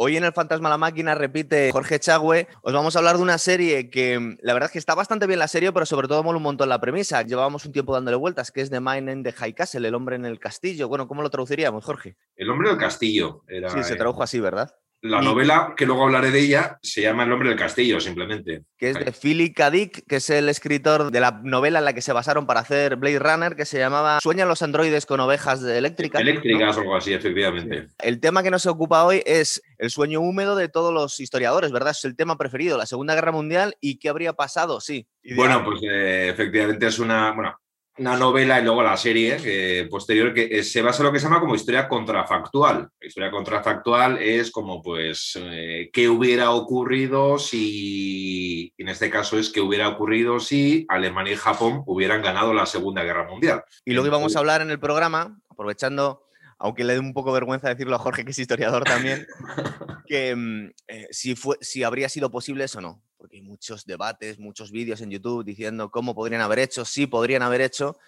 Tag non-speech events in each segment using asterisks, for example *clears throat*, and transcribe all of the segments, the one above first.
Hoy en el Fantasma la Máquina repite Jorge Chagüe. Os vamos a hablar de una serie que mm, la verdad es que está bastante bien la serie, pero sobre todo mola un montón la premisa. Llevábamos un tiempo dándole vueltas, que es The Mine in the High Castle, el hombre en el castillo. Bueno, ¿cómo lo traduciríamos, Jorge? El hombre del castillo. Era, sí, se tradujo así, ¿verdad? La novela, que luego hablaré de ella, se llama El hombre del castillo, simplemente. Que es de Philip K. Dick, que es el escritor de la novela en la que se basaron para hacer Blade Runner, que se llamaba ¿Sueñan los androides con ovejas eléctricas? Eléctricas o algo así, efectivamente. El tema que nos ocupa hoy es el sueño húmedo de todos los historiadores, ¿verdad? Es el tema preferido, la Segunda Guerra Mundial y qué habría pasado, sí. Bueno, pues eh, efectivamente es una, bueno, una novela y luego la serie posterior que eh, se basa en lo que se llama como historia contrafactual. historia contrafactual es como, pues, eh, qué hubiera ocurrido si, en este caso es qué hubiera ocurrido si Alemania y Japón hubieran ganado la Segunda Guerra Mundial. Y luego íbamos a hablar en el programa, aprovechando aunque le dé un poco vergüenza decirlo a Jorge, que es historiador también, *laughs* que mm, eh, si, fue, si habría sido posible eso o no porque hay muchos debates, muchos vídeos en YouTube diciendo cómo podrían haber hecho, sí podrían haber hecho.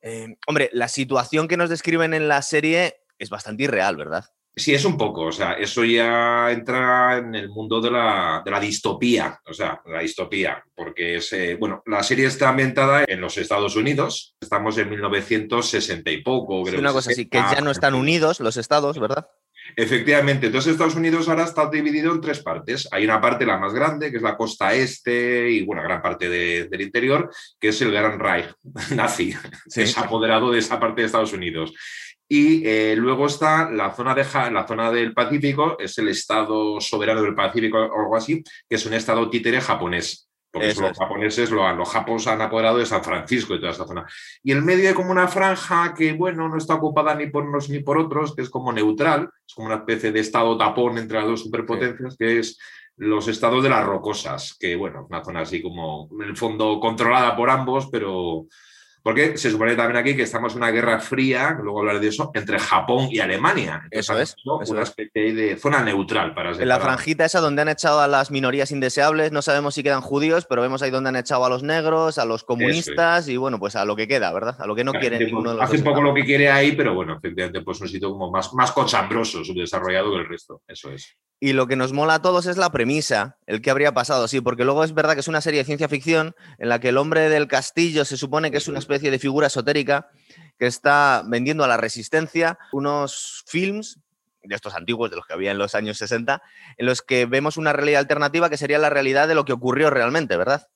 Eh, hombre, la situación que nos describen en la serie es bastante irreal, ¿verdad? Sí, es un poco, o sea, eso ya entra en el mundo de la, distopía, o sea, la distopía, porque es, eh, bueno, la serie está ambientada en los Estados Unidos, estamos en 1960 y poco, creo. una cosa así, que ya no están unidos los estados, ¿verdad? Efectivamente, entonces Estados Unidos ahora está dividido en tres partes. Hay una parte, la más grande, que es la costa este y, bueno, gran parte del interior, que es el Gran Reich *laughs* nazi, que es apoderado de esa parte de Estados Unidos. Y eh, luego está la zona, de, la zona del Pacífico, es el Estado soberano del Pacífico o algo así, que es un Estado títere japonés. Porque los japoneses, lo, los japoneses han apoderado de San Francisco y toda esa zona. Y el medio hay como una franja que, bueno, no está ocupada ni por unos ni por otros, que es como neutral, es como una especie de estado tapón entre las dos superpotencias, que es los estados de las rocosas, que, bueno, una zona así como, en el fondo, controlada por ambos, pero porque se supone también aquí que estamos en una guerra fría, luego hablaré de eso, entre Japón y Alemania. eso es. una especie de zona neutral para En la franjita esa donde han echado a las minorías indeseables, no sabemos si quedan judíos, pero vemos ahí donde han echado a los negros, a los comunistas y bueno, pues a lo que queda, ¿verdad? A lo que no quiere ninguno de los Hace un poco lo que quiere ahí, pero bueno, efectivamente, pues un sitio como más, más cochambroso, subdesarrollado que el resto. Eso es. Y lo que nos mola a todos es la premisa, el que habría pasado, sí, porque luego es verdad que es una serie de ciencia ficción en la que el hombre del castillo se supone que es una especie de figura esotérica que está vendiendo a la resistencia unos films de estos antiguos, de los que había en los años 60, en los que vemos una realidad alternativa que sería la realidad de lo que ocurrió realmente, ¿verdad?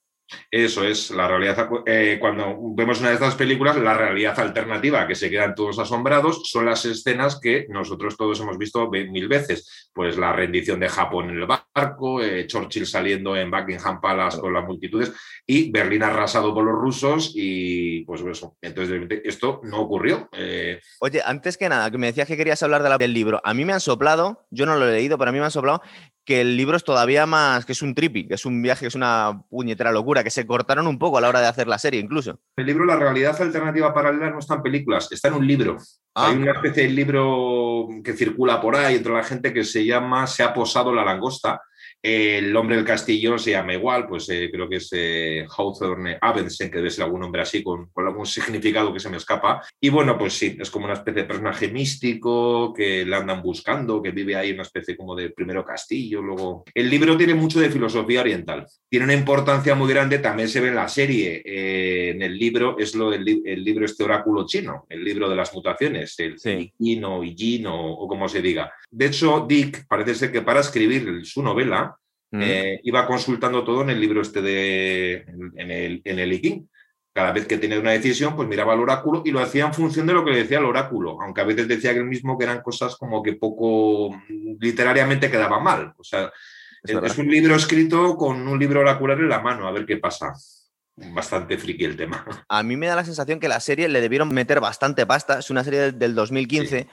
Eso es la realidad. Eh, cuando vemos una de estas películas, la realidad alternativa, que se quedan todos asombrados, son las escenas que nosotros todos hemos visto mil veces. Pues la rendición de Japón en el barco, eh, Churchill saliendo en Buckingham Palace con las multitudes y Berlín arrasado por los rusos y pues eso. Entonces, esto no ocurrió. Eh. Oye, antes que nada, que me decías que querías hablar del libro. A mí me han soplado, yo no lo he leído, pero a mí me han soplado que el libro es todavía más, que es un trippy, que es un viaje, que es una puñetera locura, que se cortaron un poco a la hora de hacer la serie incluso. El libro La realidad alternativa paralela no está en películas, está en un libro. Ah. Hay una especie de libro que circula por ahí entre la gente que se llama Se ha posado la langosta, el hombre del castillo se llama igual, pues eh, creo que es eh, Hawthorne Abensen, que debe ser algún nombre así, con, algún significado que se me escapa. Y bueno, pues sí, es como una especie de personaje místico que le andan buscando, que vive ahí una especie como de primero castillo, luego... El libro tiene mucho de filosofía oriental. Tiene una importancia muy grande, también se ve en la serie. Eh, en el libro es lo del el libro este oráculo chino, el libro de las mutaciones, el sí. Yin y Yin o como se diga. De hecho, Dick parece ser que para escribir su novela mm. eh, iba consultando todo en el libro este de, en el, en el IKING. Cada vez que tenía una decisión, pues miraba el oráculo y lo hacía en función de lo que le decía el oráculo, aunque a veces decía que él mismo que eran cosas como que poco literariamente quedaba mal. O sea, es, un libro escrito con un libro oracular en la mano, a ver qué pasa bastante friki el tema. A mí me da la sensación que la serie le debieron meter bastante pasta. Es una serie del 2015.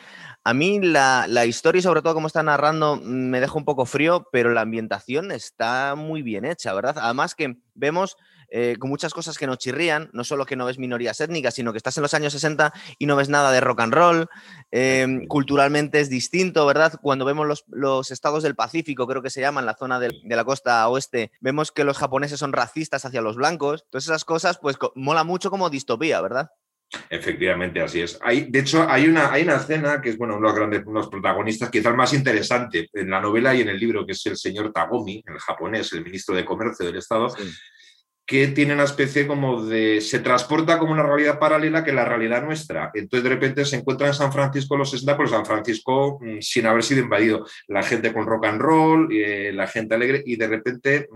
A mí la, historia y sobre todo cómo está narrando me deja un poco frío, pero la ambientación está muy bien hecha, ¿verdad? Además que vemos eh, con muchas cosas que nos chirrían, no solo que no ves minorías étnicas, sino que estás en los años 60 y no ves nada de rock and roll. Em, culturalmente es distinto, ¿verdad? Cuando vemos los, estados del Pacífico, creo que se llaman, la zona de, de la costa oeste, vemos que los japoneses son racistas hacia los blancos. Todas esas cosas, pues mola mucho como distopía, ¿verdad? Efectivamente, así es. Hay, de hecho, hay una, hay una escena que es, bueno, uno de los grandes los protagonistas, quizás más interesante en la novela y en el libro, que es el señor Tagomi, el japonés, el ministro de Comercio del Estado, que tiene una especie como de. se transporta como una realidad paralela que la realidad nuestra. Entonces, de repente se encuentra en San Francisco los 60, pero San Francisco mm, sin haber sido invadido. La gente con rock and roll, eh, la gente alegre, y de repente.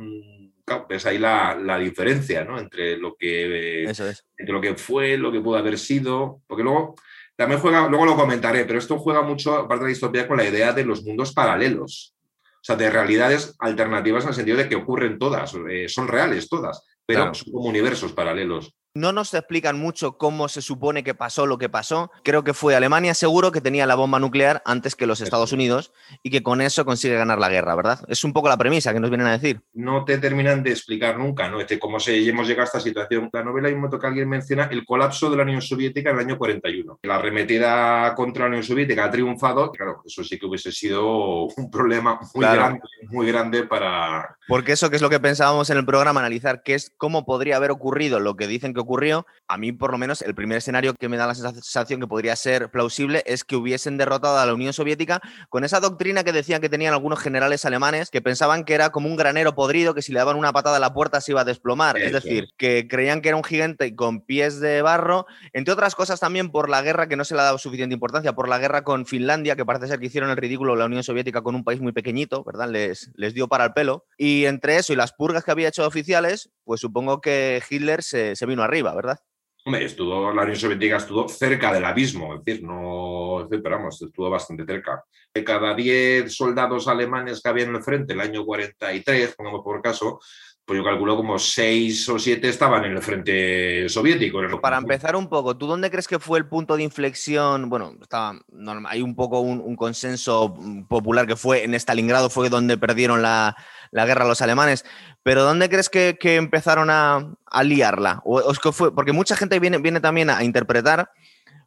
Mm, ves ahí la, diferencia ¿no? entre, lo que, entre lo que fue, lo que pudo haber sido, porque luego también juega, luego lo comentaré, pero esto juega mucho, aparte de la distopía, con la idea de los mundos paralelos, o sea, de realidades alternativas en el sentido de que ocurren todas, eh, son reales todas, pero son como universos paralelos. No nos explican mucho cómo se supone que pasó lo que pasó. Creo que fue Alemania seguro que tenía la bomba nuclear antes que los Estados Unidos y que con eso consigue ganar la guerra, ¿verdad? Es un poco la premisa que nos vienen a decir. No te terminan de explicar nunca, ¿no? Este, cómo se, hemos llegado a esta situación. La novela hay un momento que alguien menciona el colapso de la Unión Soviética en el año 41. La arremetida contra la Unión Soviética ha triunfado. Claro, eso sí que hubiese sido un problema muy grande, muy grande para... Porque eso que es lo que pensábamos en el programa, analizar qué es, cómo podría haber ocurrido lo que dicen que ocurrió, a mí por lo menos el primer escenario que me da la sensación que podría ser plausible es que hubiesen derrotado a la Unión Soviética con esa doctrina que decían que tenían algunos generales alemanes que pensaban que era como un granero podrido que si le daban una patada a la puerta se iba a desplomar. Es decir, que creían que era un gigante con pies de barro, entre otras cosas también por la guerra que no se le ha dado suficiente importancia, por la guerra con Finlandia, que parece ser que hicieron el ridículo la Unión Soviética con un país muy pequeñito, ¿verdad? Les, les dio para el pelo. Y entre eso y las purgas que había hecho oficiales, pues supongo que Hitler se, se vino arriba, ¿verdad? Hombre, estuvo, la Unión Soviética estuvo cerca del abismo, es decir, no, esperamos, estuvo bastante cerca. De cada 10 soldados alemanes que había en el frente, el año 43, pongamos por caso, pues yo calculo como 6 o 7 estaban en el frente soviético. Para empezar un poco, ¿tú dónde crees que fue el punto de inflexión? Bueno, estaba, hay un poco un, consenso popular que fue en Stalingrado, fue donde perdieron la, la guerra los alemanes, pero ¿dónde crees que, empezaron a, liarla? O, fue, porque mucha gente viene, viene también a interpretar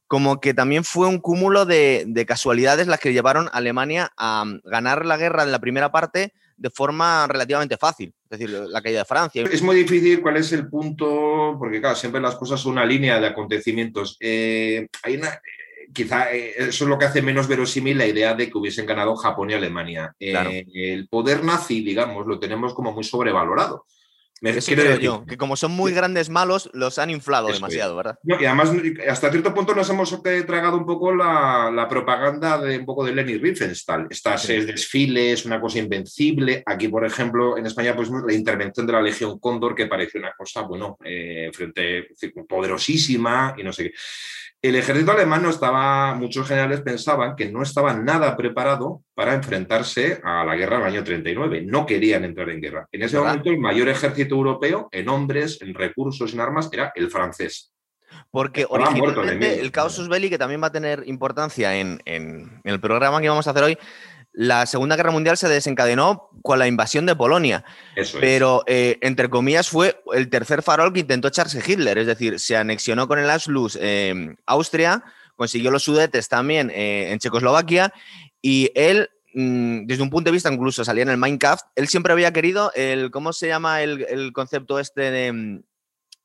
como que también fue un cúmulo de, casualidades las que llevaron a Alemania a ganar la guerra en la primera parte de forma relativamente fácil, es decir, la caída de Francia. Es muy difícil cuál es el punto, porque claro, siempre las cosas son una línea de acontecimientos. Eh, hay una, quizá eh, eso es lo que hace menos verosímil la idea de que hubiesen ganado Japón y Alemania. Eh, el poder nazi, digamos, lo tenemos como muy sobrevalorado. Me creo yo, que como son muy grandes malos, los han inflado demasiado, ¿verdad? y además, hasta cierto punto nos hemos tragado un poco la, propaganda de un poco de Lenny Riefenstahl. Estas desfiles, una cosa invencible. Aquí, por ejemplo, en España, pues la intervención de la Legión Cóndor, que pareció una cosa, bueno, eh, frente poderosísima y no sé qué. El ejército alemán no estaba, muchos generales pensaban que no estaba nada preparado para enfrentarse a la guerra del año 39. No querían entrar en guerra. En ese momento el mayor ejército europeo en hombres, en recursos, en armas era el francés. Porque originalmente el casus belli, que también va a tener importancia en, en el programa que vamos a hacer hoy, la Segunda Guerra Mundial se desencadenó con la invasión de Polonia. pero, eh, entre comillas, fue el tercer farol que intentó echarse Hitler. Es decir, se anexionó con el Anschluss eh, Austria, consiguió los sudetes también eh, en Checoslovaquia y él, mm, desde un punto de vista, incluso salía en el Minecraft, él siempre había querido el, ¿cómo se llama el, concepto este de mm,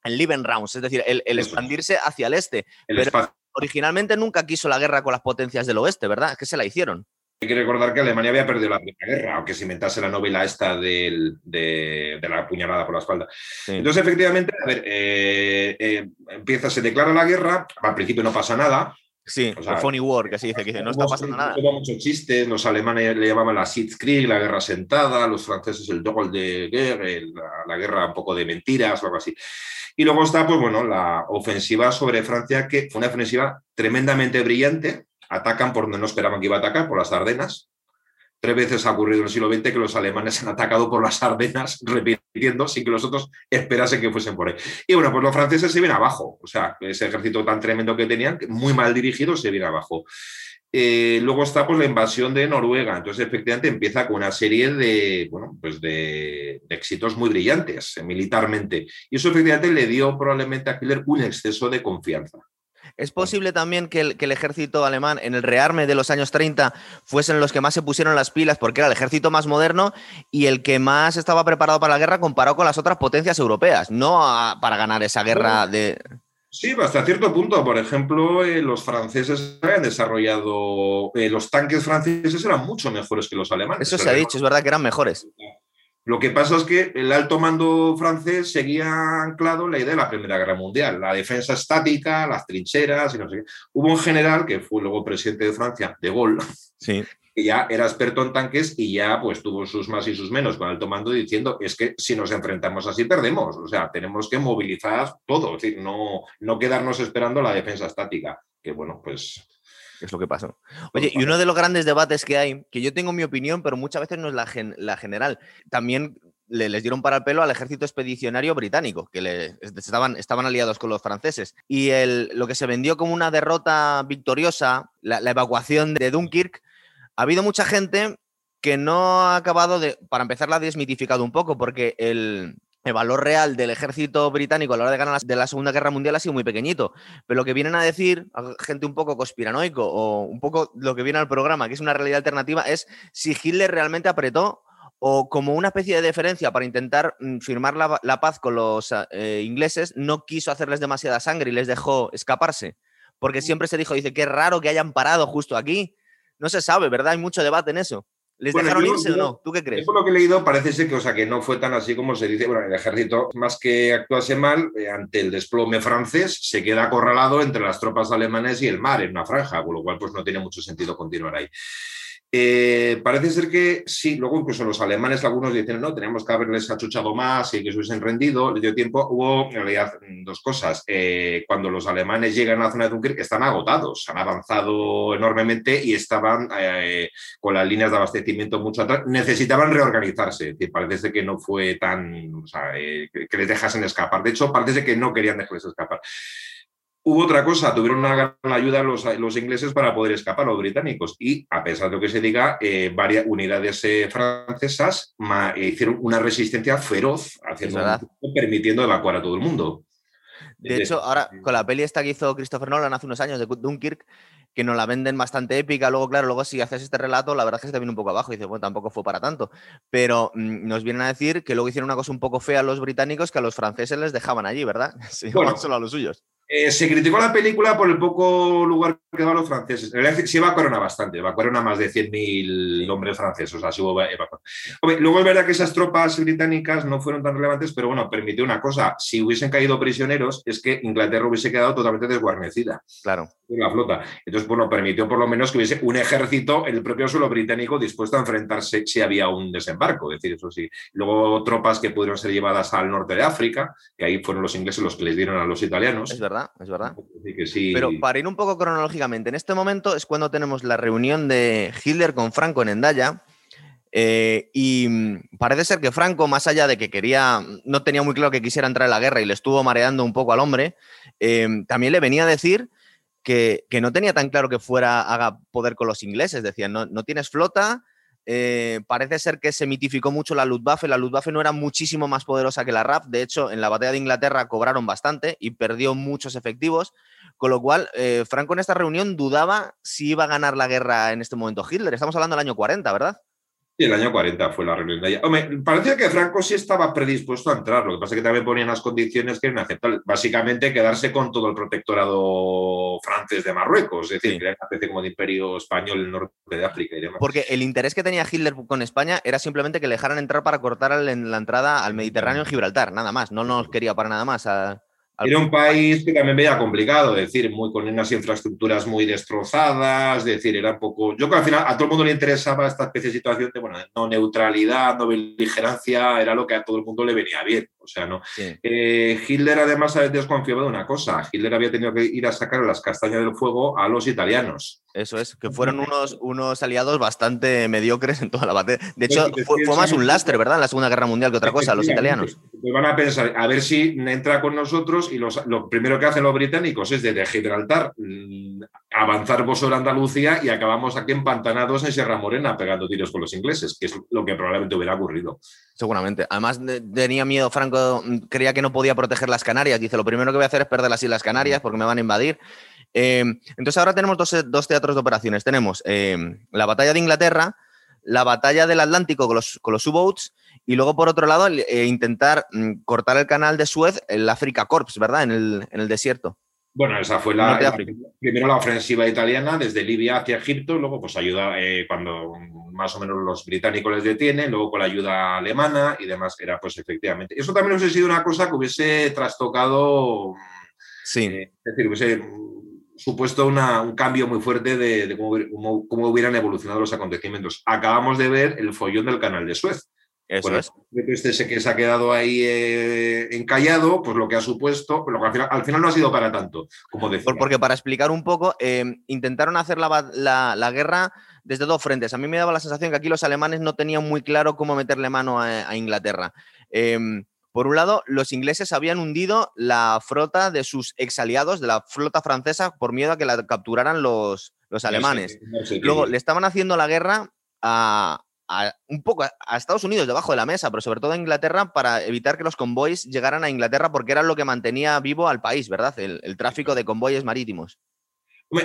el Liebenraums? Es decir, el, expandirse hacia el este. pero originalmente nunca quiso la guerra con las potencias del oeste, ¿verdad? Es que se la hicieron. Hay que recordar que Alemania había perdido la Primera Guerra, aunque se inventase la novela esta de, la puñalada por la espalda. Entonces, efectivamente, a ver, eh, eh, empieza, se declara la guerra, al principio no pasa nada. Sí, o funny war, que se dice, que no está pasando nada. Muchos chistes, los alemanes le llamaban la Sitzkrieg, la guerra sentada, los franceses el Doppel de Guerre, la, guerra un poco de mentiras o algo así. Y luego está, pues bueno, la ofensiva sobre Francia, que fue una ofensiva tremendamente brillante, atacan por donde no esperaban que iba a atacar, por las Ardenas. Tres veces ha ocurrido en el siglo XX que los alemanes han atacado por las Ardenas, *laughs* repitiendo, sin que los otros esperasen que fuesen por ahí. Y bueno, pues los franceses se vienen abajo. O sea, ese ejército tan tremendo que tenían, muy mal dirigido, se viene abajo. Eh, luego está pues, la invasión de Noruega. Entonces, efectivamente, empieza con una serie de, bueno, pues de, éxitos muy brillantes eh, militarmente. Y eso, efectivamente, le dio probablemente a Hitler un exceso de confianza. ¿Es posible también que el, ejército alemán en el rearme de los años 30 fuesen los que más se pusieron las pilas porque era el ejército más moderno y el que más estaba preparado para la guerra comparado con las otras potencias europeas? No para ganar esa guerra de... Sí, hasta cierto punto. Por ejemplo, eh, los franceses habían desarrollado, eh, los tanques franceses eran mucho mejores que los alemanes. Eso se ha dicho, es verdad que eran mejores. Lo que pasa es que el alto mando francés seguía anclado en la idea de la Primera Guerra Mundial, la defensa estática, las trincheras y no sé qué. Hubo un general que fue luego presidente de Francia, de Gaulle, sí. que ya era experto en tanques y ya pues tuvo sus más y sus menos con alto mando diciendo es que si nos enfrentamos así perdemos, o sea, tenemos que movilizar todo, es decir, no, no quedarnos esperando la defensa estática, que bueno, pues es lo que pasó. Oye, y uno de los grandes debates que hay, que yo tengo mi opinión, pero muchas veces no es la, la general, también le, les dieron para el pelo al ejército expedicionario británico, que le, estaban, estaban aliados con los franceses. Y el, lo que se vendió como una derrota victoriosa, la, evacuación de Dunkirk, ha habido mucha gente que no ha acabado de, para empezar, la ha desmitificado un poco, porque el, el valor real del ejército británico a la hora de ganar de la Segunda Guerra Mundial ha sido muy pequeñito. Pero lo que vienen a decir, gente un poco conspiranoico o un poco lo que viene al programa, que es una realidad alternativa, es si Hitler realmente apretó o como una especie de deferencia para intentar mm, firmar la, paz con los eh, ingleses, no quiso hacerles demasiada sangre y les dejó escaparse. Porque mm. siempre se dijo, dice, qué raro que hayan parado justo aquí. No se sabe, ¿verdad? Hay mucho debate en eso. ¿Les dejaron irse o no? ¿Tú qué crees? Por lo que he leído, parece ser que, o sea, que no fue tan así como se dice. Bueno, el ejército, más que actuase mal, eh, ante el desplome francés, se queda acorralado entre las tropas alemanes y el mar, en una franja, con lo cual pues no tiene mucho sentido continuar ahí. Eh, parece ser que sí, luego incluso los alemanes, algunos dicen, no, tenemos que haberles achuchado más y que se hubiesen rendido. Le dio tiempo, hubo en realidad dos cosas. Eh, cuando los alemanes llegan a la zona de Dunkirk, están agotados, han avanzado enormemente y estaban eh, con las líneas de abastecimiento mucho atrás. Necesitaban reorganizarse. parece que no fue tan, que les dejasen escapar. De hecho, parece que no querían dejarles escapar. Hubo otra cosa, tuvieron una gran ayuda los, los, ingleses para poder escapar, los británicos, y a pesar de lo que se diga, eh, varias unidades eh, francesas eh, hicieron una resistencia feroz, permitiendo evacuar a todo el mundo. De hecho, ahora con la peli esta que hizo Christopher Nolan hace unos años de Dunkirk, que nos la venden bastante épica, luego, claro, luego si haces este relato, la verdad es que se te viene un poco abajo y dices, bueno, tampoco fue para tanto. Pero mm, nos vienen a decir que luego hicieron una cosa un poco fea a los británicos que a los franceses les dejaban allí, ¿verdad? *laughs* Sí, solo a los suyos. Eh, se criticó la película por el poco lugar que daban los franceses. En realidad se evacuaron a bastante, evacuaron a más de 100.000 hombres franceses. O sea, luego es verdad que esas tropas británicas no fueron tan relevantes, pero bueno, permitió una cosa. Si hubiesen caído prisioneros, es que Inglaterra hubiese quedado totalmente desguarnecida. Claro. La flota. Entonces, bueno, permitió por lo menos que hubiese un ejército en el propio suelo británico dispuesto a enfrentarse si había un desembarco. Es decir, eso sí. Luego tropas que pudieron ser llevadas al norte de África, que ahí fueron los ingleses los que les dieron a los italianos. Es verdad es verdad. Pero para ir un poco cronológicamente, en este momento es cuando tenemos la reunión de Hitler con Franco en Endaya. Eh, y mm, parece ser que Franco, más allá de que quería, no tenía muy claro que quisiera entrar en la guerra y le estuvo mareando un poco al hombre, eh, también le venía a decir que, no tenía tan claro que fuera a poder con los ingleses. Decían, no, no tienes flota, eh, parece ser que se mitificó mucho la Luftwaffe. La Luftwaffe no era muchísimo más poderosa que la RAF. De hecho, en la batalla de Inglaterra cobraron bastante y perdió muchos efectivos. Con lo cual, eh, Franco en esta reunión dudaba si iba a ganar la guerra en este momento Hitler. Estamos hablando del año 40, ¿verdad? El año 40 fue la reunión de allá. Hombre, parecía que Franco sí estaba predispuesto a entrar, lo que pasa es que también ponían las condiciones que eran aceptables. Básicamente quedarse con todo el protectorado francés de Marruecos, es decir, que era una especie como de imperio español en el norte de África y demás. Porque el interés que tenía Hitler con España era simplemente que le dejaran entrar para cortar la entrada al Mediterráneo en Gibraltar, nada más. No nos quería para nada más. A... Era un país que también veía complicado, decir, muy, con unas infraestructuras muy destrozadas, es decir, era un poco... Yo creo que al final a todo el mundo le interesaba esta especie de situación de, bueno, no neutralidad, no beligerancia, era lo que a todo el mundo le venía bien. O sea, no. Eh, Hitler además desconfiaba de una cosa. Hitler había tenido que ir a sacar las castañas del fuego a los italianos. Eso es, que fueron unos, unos aliados bastante mediocres en toda la batalla. De hecho, fue, más un lastre, ¿verdad? En la Segunda Guerra Mundial que otra cosa, los italianos. Pues van a pensar, a ver si entra con nosotros y lo primero que hacen los británicos es desde Gibraltar mm, avanzar vos sobre Andalucía y acabamos aquí empantanados en Sierra Morena pegando tiros con los ingleses, que es lo que probablemente hubiera ocurrido. Seguramente. Además, tenía miedo, Franco mm, creía que no podía proteger las Canarias. Dice, lo primero que voy a hacer es perder las Islas Canarias porque me van a invadir. Em, entonces ahora tenemos dos, teatros de operaciones. Tenemos em, la batalla de Inglaterra, la batalla del Atlántico con los, con los U-Boats y luego, por otro lado, eh, intentar mm, cortar el canal de Suez, el Africa Corps, ¿verdad? En el, en el desierto. Bueno, esa fue la, primero la ofensiva italiana desde Libia hacia Egipto, luego pues ayuda eh, cuando más o menos los británicos les detienen, luego con la ayuda alemana y demás, era pues efectivamente. Eso también hubiese sido una cosa que hubiese trastocado, sí. Eh, es decir, hubiese supuesto un cambio muy fuerte de, cómo, cómo, hubieran evolucionado los acontecimientos. Acabamos de ver el follón del canal de Suez. Eso es. Este que se ha quedado ahí eh, encallado, pues lo que ha supuesto, lo que al, final, no ha sido para tanto, como decía. Porque para explicar un poco, em, intentaron hacer la, guerra desde dos frentes. A mí me daba la sensación que aquí los alemanes no tenían muy claro cómo meterle mano a, Inglaterra. Em, por un lado, los ingleses habían hundido la flota de sus exaliados, de la flota francesa, por miedo a que la capturaran los, los alemanes. Luego, le estaban haciendo la guerra a, un poco a Estados Unidos debajo de la mesa, pero sobre todo a Inglaterra para evitar que los convoys llegaran a Inglaterra porque era lo que mantenía vivo al país, ¿verdad? El, tráfico de convoyes marítimos.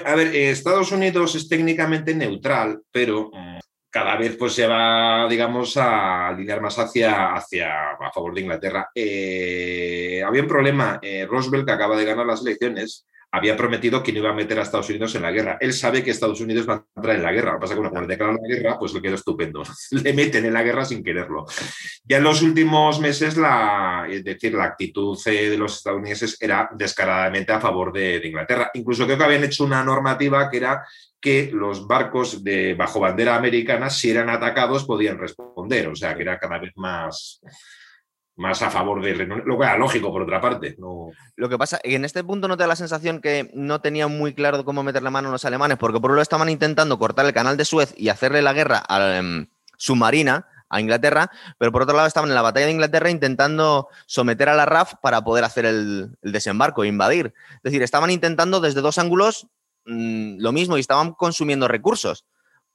A ver, eh, Estados Unidos es técnicamente neutral, pero mm, cada vez pues se va, digamos, a alinear más hacia, hacia a favor de Inglaterra. Eh, había un problema. Eh, Roosevelt, que acaba de ganar las elecciones, había prometido que no iba a meter a Estados Unidos en la guerra. Él sabe que Estados Unidos va a entrar en la guerra. Lo que pasa es que cuando declaran la guerra, pues le queda estupendo. *laughs* Le meten en la guerra sin quererlo. Ya en los últimos meses, la, es decir, la actitud eh, de los estadounidenses era descaradamente a favor de, Inglaterra. Incluso creo que habían hecho una normativa que era que los barcos de bajo bandera americana, si eran atacados, podían responder. O sea, que era cada vez más más a favor de lo que era lógico por otra parte. No... Lo que pasa, en este punto no te da la sensación que no tenían muy claro cómo meter la mano los alemanes, porque por un lado estaban intentando cortar el canal de Suez y hacerle la guerra a, em, submarina a Inglaterra, pero por otro lado estaban en la batalla de Inglaterra intentando someter a la RAF para poder hacer el, desembarco e invadir. Es decir, estaban intentando desde dos ángulos mm, lo mismo y estaban consumiendo recursos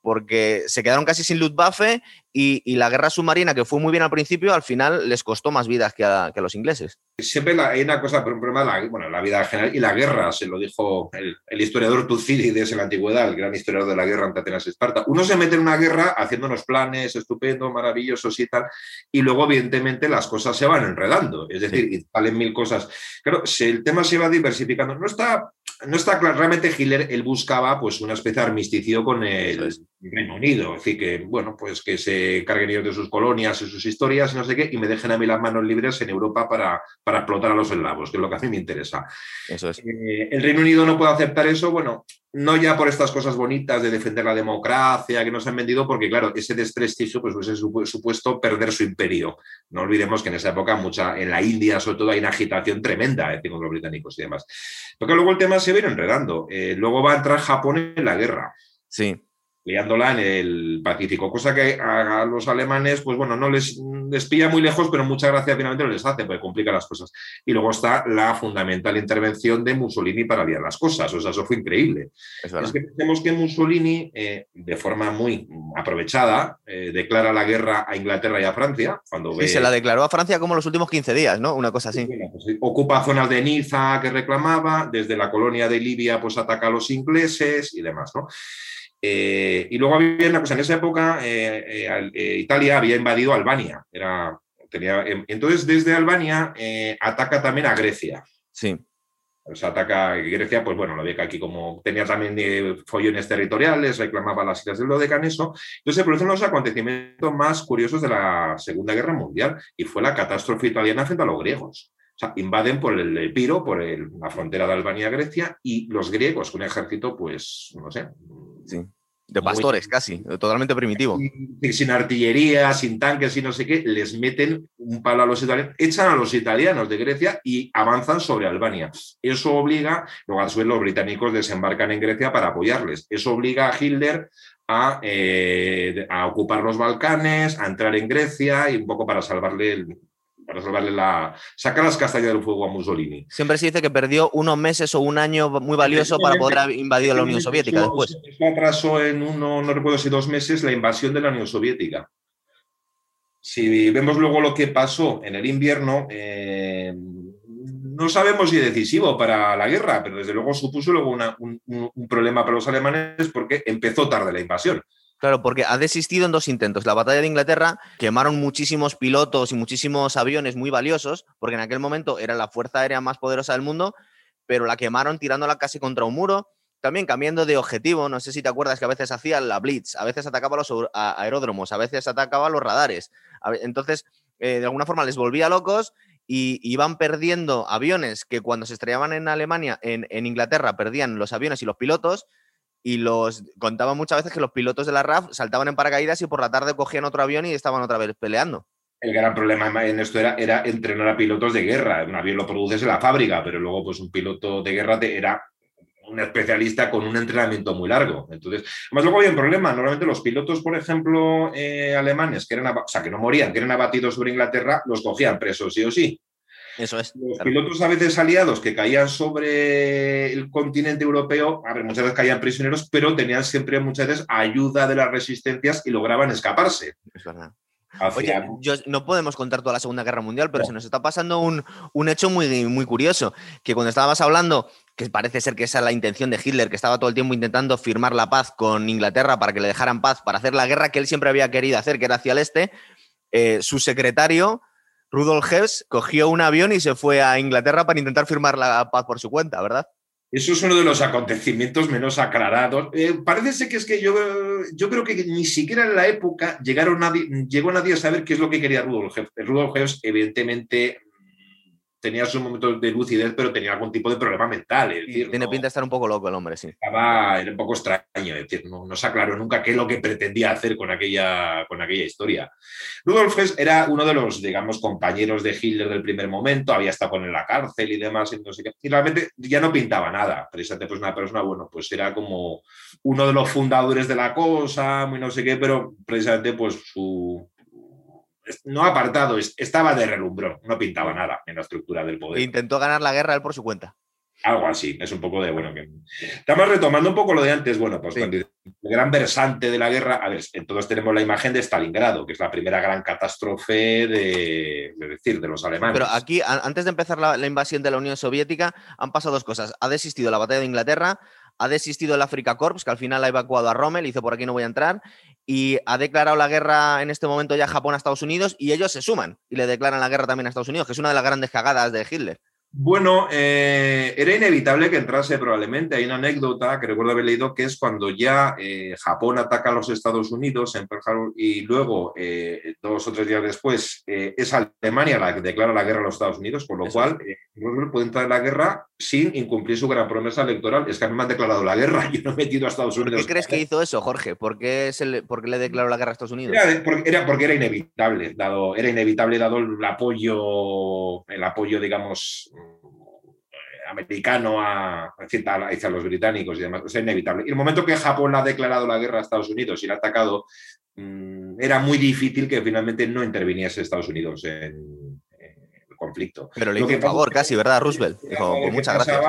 porque se quedaron casi sin Luftwaffe y, y, la guerra submarina, que fue muy bien al principio, al final les costó más vidas que a, los ingleses. Siempre hay una cosa, por un problema, la, bueno, la vida general y la guerra, se lo dijo el, historiador Tucídides en la antigüedad, el gran historiador de la guerra ante Atenas y Esparta. Uno se mete en una guerra haciendo unos planes estupendos, maravillosos y tal, y luego, evidentemente, las cosas se van enredando, es decir, salen mil cosas. Claro, si el tema se va diversificando, no está no está claro, realmente Hitler, él buscaba pues una especie de armisticio con el Reino Unido, es decir, que, bueno, pues que se carguen ellos de sus colonias y sus historias y no sé qué, y me dejen a mí las manos libres en Europa para, para explotar a los eslavos, que es lo que a mí me interesa. Eso es. Eh, el Reino Unido no puede aceptar eso, bueno, no ya por estas cosas bonitas de defender la democracia que nos han vendido, porque claro, ese desprestigio pues hubiese supuesto perder su imperio. No olvidemos que en esa época mucha, en la India sobre todo hay una agitación tremenda eh, con los británicos y demás. Porque luego el tema se viene enredando. Eh, luego va a entrar Japón en la guerra. Sí liándola en el Pacífico, cosa que a, los alemanes, pues bueno, no les, les pilla muy lejos, pero mucha gracia finalmente no les hace, porque complica las cosas. Y luego está la fundamental intervención de Mussolini para liar las cosas, o sea, eso fue increíble. Es, que pensemos que Mussolini, eh, de forma muy aprovechada, eh, declara la guerra a Inglaterra y a Francia, cuando sí, se la declaró a Francia como los últimos 15 días, ¿no? Una cosa así. Pues ocupa zonas de Niza que reclamaba, desde la colonia de Libia pues ataca a los ingleses y demás, ¿no? Eh, y luego había una cosa, en esa época eh, eh, Italia había invadido Albania. Era, tenía, em, entonces, desde Albania ataca también a Grecia. Sí. O sea, ataca a Grecia, pues bueno, lo ve que aquí como tenía también follones territoriales, reclamaba las islas del Dodecaneso. Entonces se producen los acontecimientos más curiosos de la Segunda Guerra Mundial y fue la catástrofe italiana frente a los griegos. O sea, invaden por el Epiro, por la frontera de Albania-Grecia, y los griegos, con un ejército, pues, no sé, de pastores, casi, totalmente primitivo. Sin, artillería, sin tanques y no sé qué, les meten un palo a los italianos, echan a los italianos de Grecia y avanzan sobre Albania. Eso obliga, luego a su vez los británicos desembarcan en Grecia para apoyarles. Eso obliga a Hitler a, eh, a ocupar los Balcanes, a entrar en Grecia y un poco para salvarle el, para salvarle la. sacar las castañas del fuego a Mussolini. Siempre se dice que perdió unos meses o un año muy valioso para poder invadir la Unión Soviética después. Eso atrasó en uno, no recuerdo si dos meses, la invasión de la Unión Soviética. Si vemos luego lo que pasó en el invierno, eh, no sabemos si decisivo para la guerra, pero desde luego supuso luego un problema para los alemanes porque empezó tarde la invasión. Claro, porque ha desistido en dos intentos. La batalla de Inglaterra quemaron muchísimos pilotos y muchísimos aviones muy valiosos, porque en aquel momento era la fuerza aérea más poderosa del mundo, pero la quemaron tirándola casi contra un muro. También cambiando de objetivo, no sé si te acuerdas que a veces hacía la Blitz, a veces atacaba los aeródromos, a veces atacaba los radares. Entonces, eh, de alguna forma les volvía locos y iban perdiendo aviones que cuando se estrellaban en Alemania, en, en Inglaterra, perdían los aviones y los pilotos y los contaban muchas veces que los pilotos de la RAF saltaban en paracaídas y por la tarde cogían otro avión y estaban otra vez peleando. El gran problema en esto era, era entrenar a pilotos de guerra. Un avión lo produces en la fábrica, pero luego pues un piloto de guerra era un especialista con un entrenamiento muy largo. Entonces, además luego había un problema. Normalmente los pilotos, por ejemplo, eh, alemanes, que eran, o sea, que no morían, que eran abatidos sobre Inglaterra, los cogían presos sí o sí. Eso es. Los pilotos a veces aliados que caían sobre el continente europeo, a ver, muchas veces caían prisioneros, pero tenían siempre muchas veces ayuda de las resistencias y lograban escaparse. Es verdad. Oye, no podemos contar toda la Segunda Guerra Mundial, pero se nos está pasando un, hecho muy, muy curioso, que cuando estabas hablando, que parece ser que esa es la intención de Hitler, que estaba todo el tiempo intentando firmar la paz con Inglaterra para que le dejaran paz, para hacer la guerra que él siempre había querido hacer, que era hacia el este, eh, su secretario Rudolf Hess cogió un avión y se fue a Inglaterra para intentar firmar la paz por su cuenta, ¿verdad? Eso es uno de los acontecimientos menos aclarados. Eh, parece que es que yo, yo creo que ni siquiera en la época llegaron nadie, llegó nadie a saber qué es lo que quería Rudolf Hess. Rudolf Hess, evidentemente, tenía sus momentos de lucidez, pero tenía algún tipo de problema mental. tiene pinta de estar un poco loco el hombre, sí. Estaba, era un poco extraño, es decir, no, se aclaró nunca qué es lo que pretendía hacer con aquella, con aquella historia. Rudolf Hess era uno de los, digamos, compañeros de Hitler del primer momento, había estado con él en la cárcel y demás, y, no sé qué, y realmente ya no pintaba nada. Precisamente, pues una persona, bueno, pues era como uno de los fundadores de la cosa, muy no sé qué, pero precisamente, pues su no apartado, estaba de relumbrón, no pintaba nada en la estructura del poder. Intentó ganar la guerra él por su cuenta. Algo así, es un poco de, bueno, que... Estamos retomando un poco lo de antes, bueno, pues el gran versante de la guerra, a ver, todos tenemos la imagen de Stalingrado, que es la primera gran catástrofe de, decir, de los alemanes. Pero aquí, antes de empezar la, la, invasión de la Unión Soviética, han pasado dos cosas. Ha desistido la batalla de Inglaterra, ha desistido el Africa Corps, que al final ha evacuado a Rommel, dice por aquí no voy a entrar, y ha declarado la guerra en este momento ya Japón a Estados Unidos, y ellos se suman y le declaran la guerra también a Estados Unidos, que es una de las grandes cagadas de Hitler. Bueno, eh, era inevitable que entrase probablemente. Hay una anécdota que recuerdo haber leído que es cuando ya eh, Japón ataca a los Estados Unidos en Pearl y luego, eh, dos o tres días después, es Alemania la que declara la guerra a los Estados Unidos, con lo cual Roosevelt puede entrar en la guerra sin incumplir su gran promesa electoral. Es que a mí me han declarado la guerra, *laughs* yo no he metido a Estados Unidos. ¿Por qué crees que hizo eso, Jorge? ¿Por qué, le, le declaró la guerra a Estados Unidos? Era porque, era porque era inevitable, dado, era inevitable dado el apoyo, el apoyo, digamos, americano a, a, los británicos y demás. Es inevitable. Y el momento que Japón ha declarado la guerra a Estados Unidos y la ha atacado, mm, era muy difícil que finalmente no interviniese Estados Unidos en, el conflicto. Pero le hizo un favor casi, ¿verdad, Roosevelt? Dijo, muchas gracias.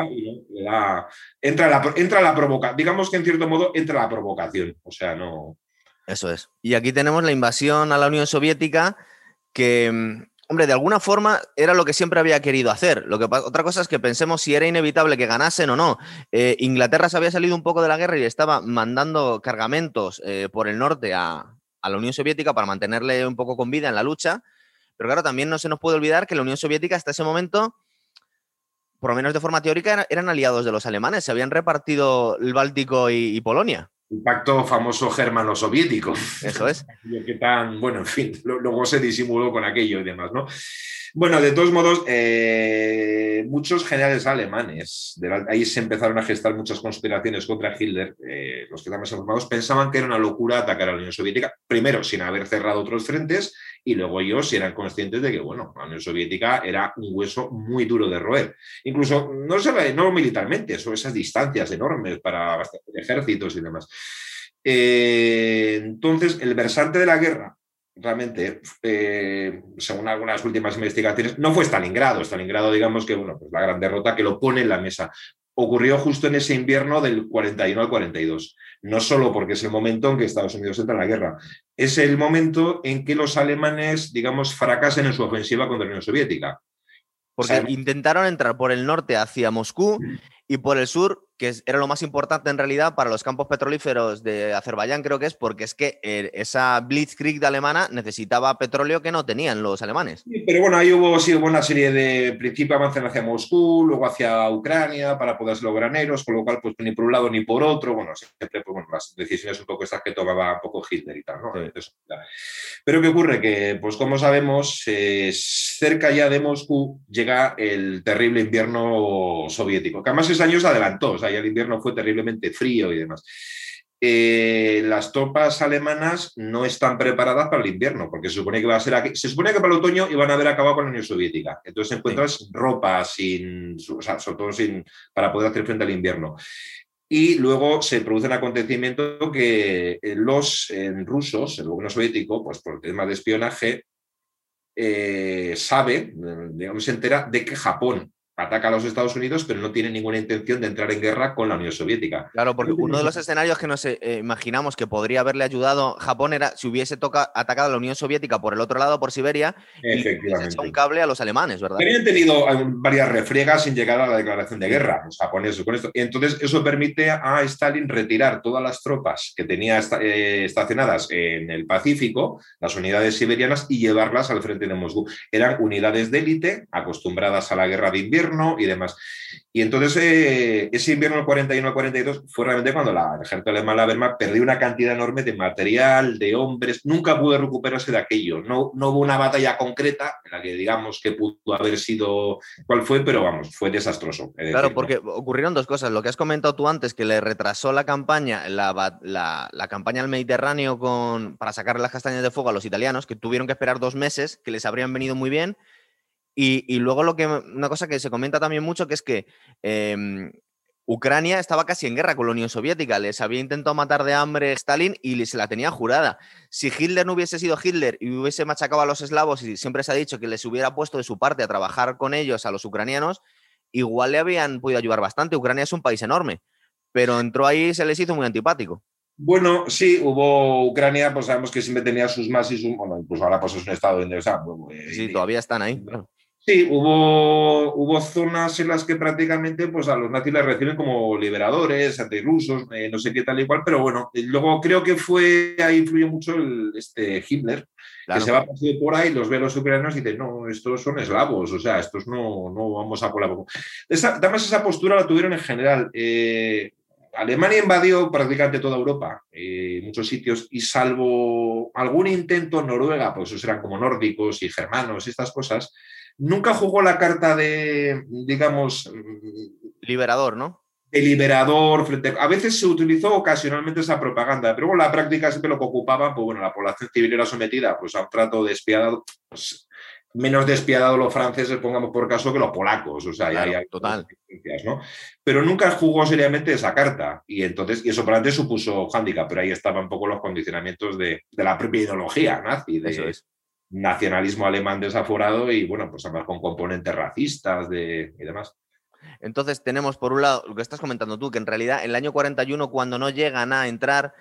entra, la, entra la provocación. Digamos que en cierto modo entra la provocación. O sea, no. Eso es. Y aquí tenemos la invasión a la Unión Soviética que mm, hombre, de alguna forma era lo que siempre había querido hacer. Lo que, otra cosa es que pensemos si era inevitable que ganasen o no. Eh, Inglaterra se había salido un poco de la guerra y estaba mandando cargamentos eh, por el norte a, la Unión Soviética para mantenerle un poco con vida en la lucha. Pero claro, también no se nos puede olvidar que la Unión Soviética hasta ese momento, por lo menos de forma teórica, eran aliados de los alemanes. Se habían repartido el Báltico y Polonia un pacto famoso germano-soviético. Eso es. *laughs* que tan, bueno, en fin, luego se disimuló con aquello y demás, ¿no? Bueno, de todos modos, eh, muchos generales alemanes, ahí se empezaron a gestar muchas conspiraciones contra Hitler, eh, los que estaban más informados, pensaban que era una locura atacar a la Unión Soviética, primero sin haber cerrado otros frentes y luego ellos eran conscientes de que, bueno, la Unión Soviética era un hueso muy duro de roer. Incluso, no, no militarmente, son esas distancias enormes para ejércitos y demás. Eh, entonces, el versante de la guerra realmente, eh, según algunas últimas investigaciones, no fue Stalingrado. Stalingrado, digamos que, bueno, pues la gran derrota que lo pone en la mesa. Ocurrió justo en ese invierno del 41 al 42. No solo porque es el momento en que Estados Unidos entra en la guerra, es el momento en que los alemanes, digamos, fracasan en su ofensiva contra la Unión Soviética. Porque intentaron entrar por el norte hacia Moscú y por el sur que era lo más importante en realidad para los campos petrolíferos de Azerbaiyán, creo que es, porque es que eh, esa Blitzkrieg de alemana necesitaba petróleo que no tenían los alemanes. pero bueno, ahí hubo, sí, hubo una serie de principio avancen hacia Moscú, luego hacia Ucrania para poder ser los graneros, con lo cual, pues ni por un lado ni por otro, bueno, siempre pues, bueno, las decisiones un poco estas que tomaba un poco Hitler y tal, ¿no? pero ¿qué ocurre? Que, pues como sabemos, eh, cerca ya de Moscú llega el terrible invierno soviético, que además ese año se adelantó, o sea, el invierno fue terriblemente frío y demás. Eh, las tropas alemanas no están preparadas para el invierno, porque se supone que va a ser aquí, se supone que para el otoño iban a haber acabado con la Unión Soviética. Entonces encuentras ropa sin, o sea, sobre todo sin, para poder hacer frente al invierno. Y luego se produce un acontecimiento que eh, los rusos, el gobierno soviético, pues por temas de espionaje, eh, sabe, digamos, se entera de que Japón ataca a los Estados Unidos, pero no tiene ninguna intención de entrar en guerra con la Unión Soviética. Claro, porque uno de los escenarios que nos eh, imaginamos que podría haberle ayudado Japón era si hubiese atacado a la Unión Soviética por el otro lado, por Siberia, y hubiese un cable a los alemanes, ¿verdad? Habían tenido eh, varias refriegas sin llegar a la declaración de guerra, los japoneses con esto. Y entonces eso permite a Stalin retirar todas las tropas que tenía eh, estacionadas en el Pacífico, las unidades siberianas, y llevarlas al frente de Moscú. Eran unidades de élite acostumbradas a la guerra de invierno y demás. Y entonces eh, ese invierno del 41 al 42 fue realmente cuando la, el ejército alemán, la Wehrmacht, perdió una cantidad enorme de material, de hombres, nunca pudo recuperarse de aquello. No, no hubo una batalla concreta en la que digamos que pudo haber sido cuál fue, pero vamos, fue desastroso. Claro, porque ocurrieron dos cosas. Lo que has comentado tú antes, que le retrasó la campaña, la, la, la campaña al Mediterráneo con, para sacar las castañas de fuego a los italianos, que tuvieron que esperar dos meses, que les habrían venido muy bien y, luego lo que, una cosa que se comenta también mucho, que es que em, Ucrania estaba casi en guerra con la Unión Soviética, les había intentado matar de hambre Stalin y se la tenía jurada. Si Hitler no hubiese sido Hitler y hubiese machacado a los eslavos y siempre se ha dicho que les hubiera puesto de su parte a trabajar con ellos, a los ucranianos, igual le habían podido ayudar bastante. Ucrania es un país enorme, pero entró ahí y se les hizo muy antipático. Bueno, sí, hubo Ucrania, pues sabemos que siempre tenía sus más y sus, bueno, pues ahora pues es un estado donde, o sí, todavía están ahí. Sí, hubo, hubo zonas en las que prácticamente pues, a los nazis les reciben como liberadores, antirrusos, eh, no sé qué tal y cual, pero bueno, luego creo que fue, ahí influyó mucho el, este Hitler, que se va pasar por ahí, los ve a los ucranianos y dice, no, estos son eslavos, o sea, estos no, no vamos a colaborar. Esa, además, esa postura la tuvieron en general. Eh, Alemania invadió prácticamente toda Europa, eh, muchos sitios, y salvo algún intento Noruega, pues esos eran como nórdicos y germanos y estas cosas, nunca jugó la carta de, digamos... Liberador, ¿no? De liberador, frente a... veces se utilizó ocasionalmente esa propaganda, pero bueno, la práctica siempre lo que ocupaba, pues bueno, la población civil era sometida pues, a un trato despiadado, pues, menos despiadado los franceses, pongamos por caso, que los polacos, o sea, ya hay total. ¿no? Pero nunca jugó seriamente esa carta, y entonces, y eso para antes supuso hándicap, pero ahí estaban un poco los condicionamientos de, la propia ideología nazi, de, eso es nacionalismo alemán desaforado y, bueno, pues además con componentes racistas de, y demás. Entonces tenemos, por un lado, lo que estás comentando tú, que en realidad el año 41, cuando no llegan a entrar,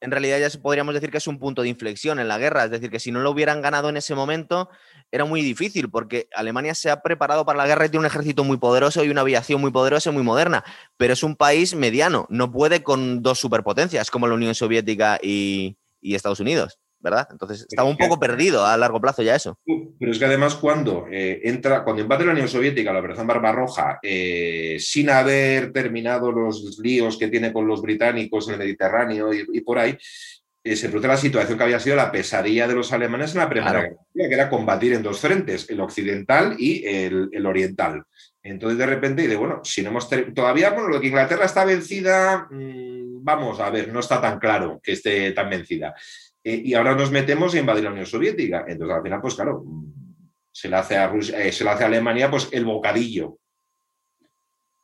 en realidad ya podríamos decir que es un punto de inflexión en la guerra. Es decir, que si no lo hubieran ganado en ese momento, era muy difícil, porque Alemania se ha preparado para la guerra y tiene un ejército muy poderoso y una aviación muy poderosa y muy moderna, pero es un país mediano, no puede con dos superpotencias como la Unión Soviética y Estados Unidos. ¿Verdad? Entonces estaba un poco perdido a largo plazo ya eso. Pero es que además cuando eh, entra, cuando invade la Unión Soviética, la Operación Barbarroja, eh, sin haber terminado los líos que tiene con los británicos en el Mediterráneo y, por ahí, eh, se produce la situación que había sido la pesadilla de los alemanes en la Primera Guerra que era combatir en dos frentes, el occidental y el, oriental. Entonces, de repente, de bueno, si no hemos todavía, bueno, lo que Inglaterra está vencida, mm, vamos a ver, no está tan claro que esté tan vencida. Eh, y ahora nos metemos a invadir la Unión Soviética. Entonces, al final, pues claro, se le hace a, eh, se le hace a Alemania pues, el bocadillo.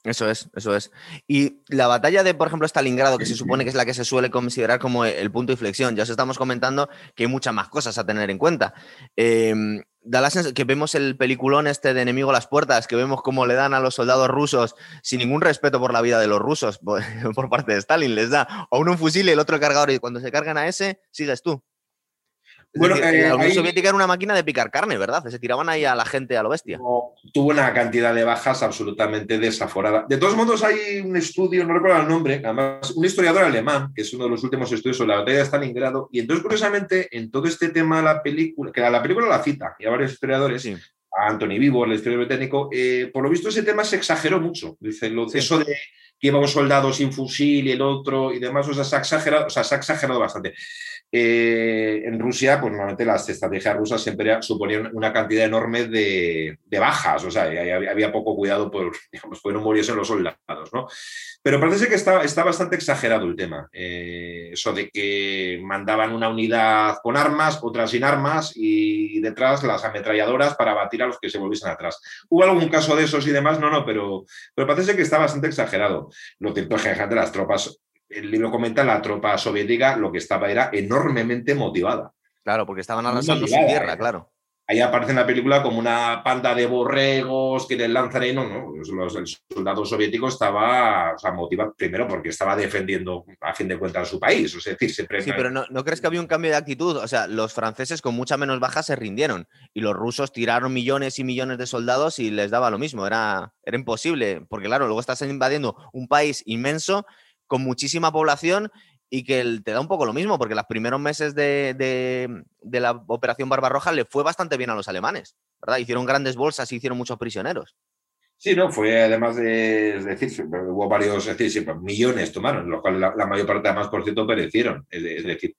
Eso es, eso es. Y la batalla de, por ejemplo, Stalingrado, que se supone que es la que se suele considerar como el punto de inflexión, ya os estamos comentando que hay muchas más cosas a tener en cuenta. Da la sensación que vemos el peliculón este de enemigo a las puertas, que vemos cómo le dan a los soldados rusos sin ningún respeto por la vida de los rusos *laughs* por, parte de Stalin, les da a uno un fusil y el otro el cargador y cuando se cargan a ese, sigues tú. Bueno, eh, la Unión Soviética era una máquina de picar carne, ¿verdad? Se tiraban ahí a la gente a lo bestia. tuvo una cantidad de bajas absolutamente desaforada. De todos modos, hay un estudio, no recuerdo el nombre, además, un historiador alemán, que es uno de los últimos estudios sobre la batalla de Stalingrado, y entonces, curiosamente, en todo este tema de la película, que la película la cita, y a varios historiadores, a Anthony Vivo, el historiador británico, eh, por lo visto ese tema se exageró mucho. Dice, lo, eso de que iba un soldado sin fusil y el otro y demás, o sea, se ha exagerado, o sea, se ha exagerado bastante. Eh, en Rusia, pues normalmente las estrategias rusas siempre suponían una cantidad enorme de, bajas, o sea, había, poco cuidado por, *laughs* digamos, por no morirse los soldados, ¿no? Pero parece que está, bastante exagerado el tema, eh, eso de que mandaban una unidad con armas, otra sin armas y detrás las ametralladoras para batir a los que se volviesen atrás. ¿Hubo algún caso de esos y demás? No, no, pero, pero parece que está bastante exagerado. Lo que de las tropas el libro comenta la tropa soviética lo que estaba era enormemente motivada. Claro, porque estaban arrasando su tierra, ¿eh? claro. Ahí aparece en la película como una panda de borregos que les lanzan y no, no. Los, el soldado soviético estaba motivado primero porque estaba defendiendo a fin de cuentas su país. Es decir, Sí, pero no, no, crees que había un cambio de actitud? O sea, los franceses con mucha menos baja se rindieron y los rusos tiraron millones y millones de soldados y les daba lo mismo. Era, era imposible, porque claro, luego estás invadiendo un país inmenso con muchísima población y que te da un poco lo mismo, porque los primeros meses de, la Operación Barbarroja le fue bastante bien a los alemanes, ¿verdad? Hicieron grandes bolsas y hicieron muchos prisioneros. Sí, no, fue además de, decir, hubo varios, decir, millones tomaron, los cuales la, mayor parte además, por cierto, perecieron. Es, decir,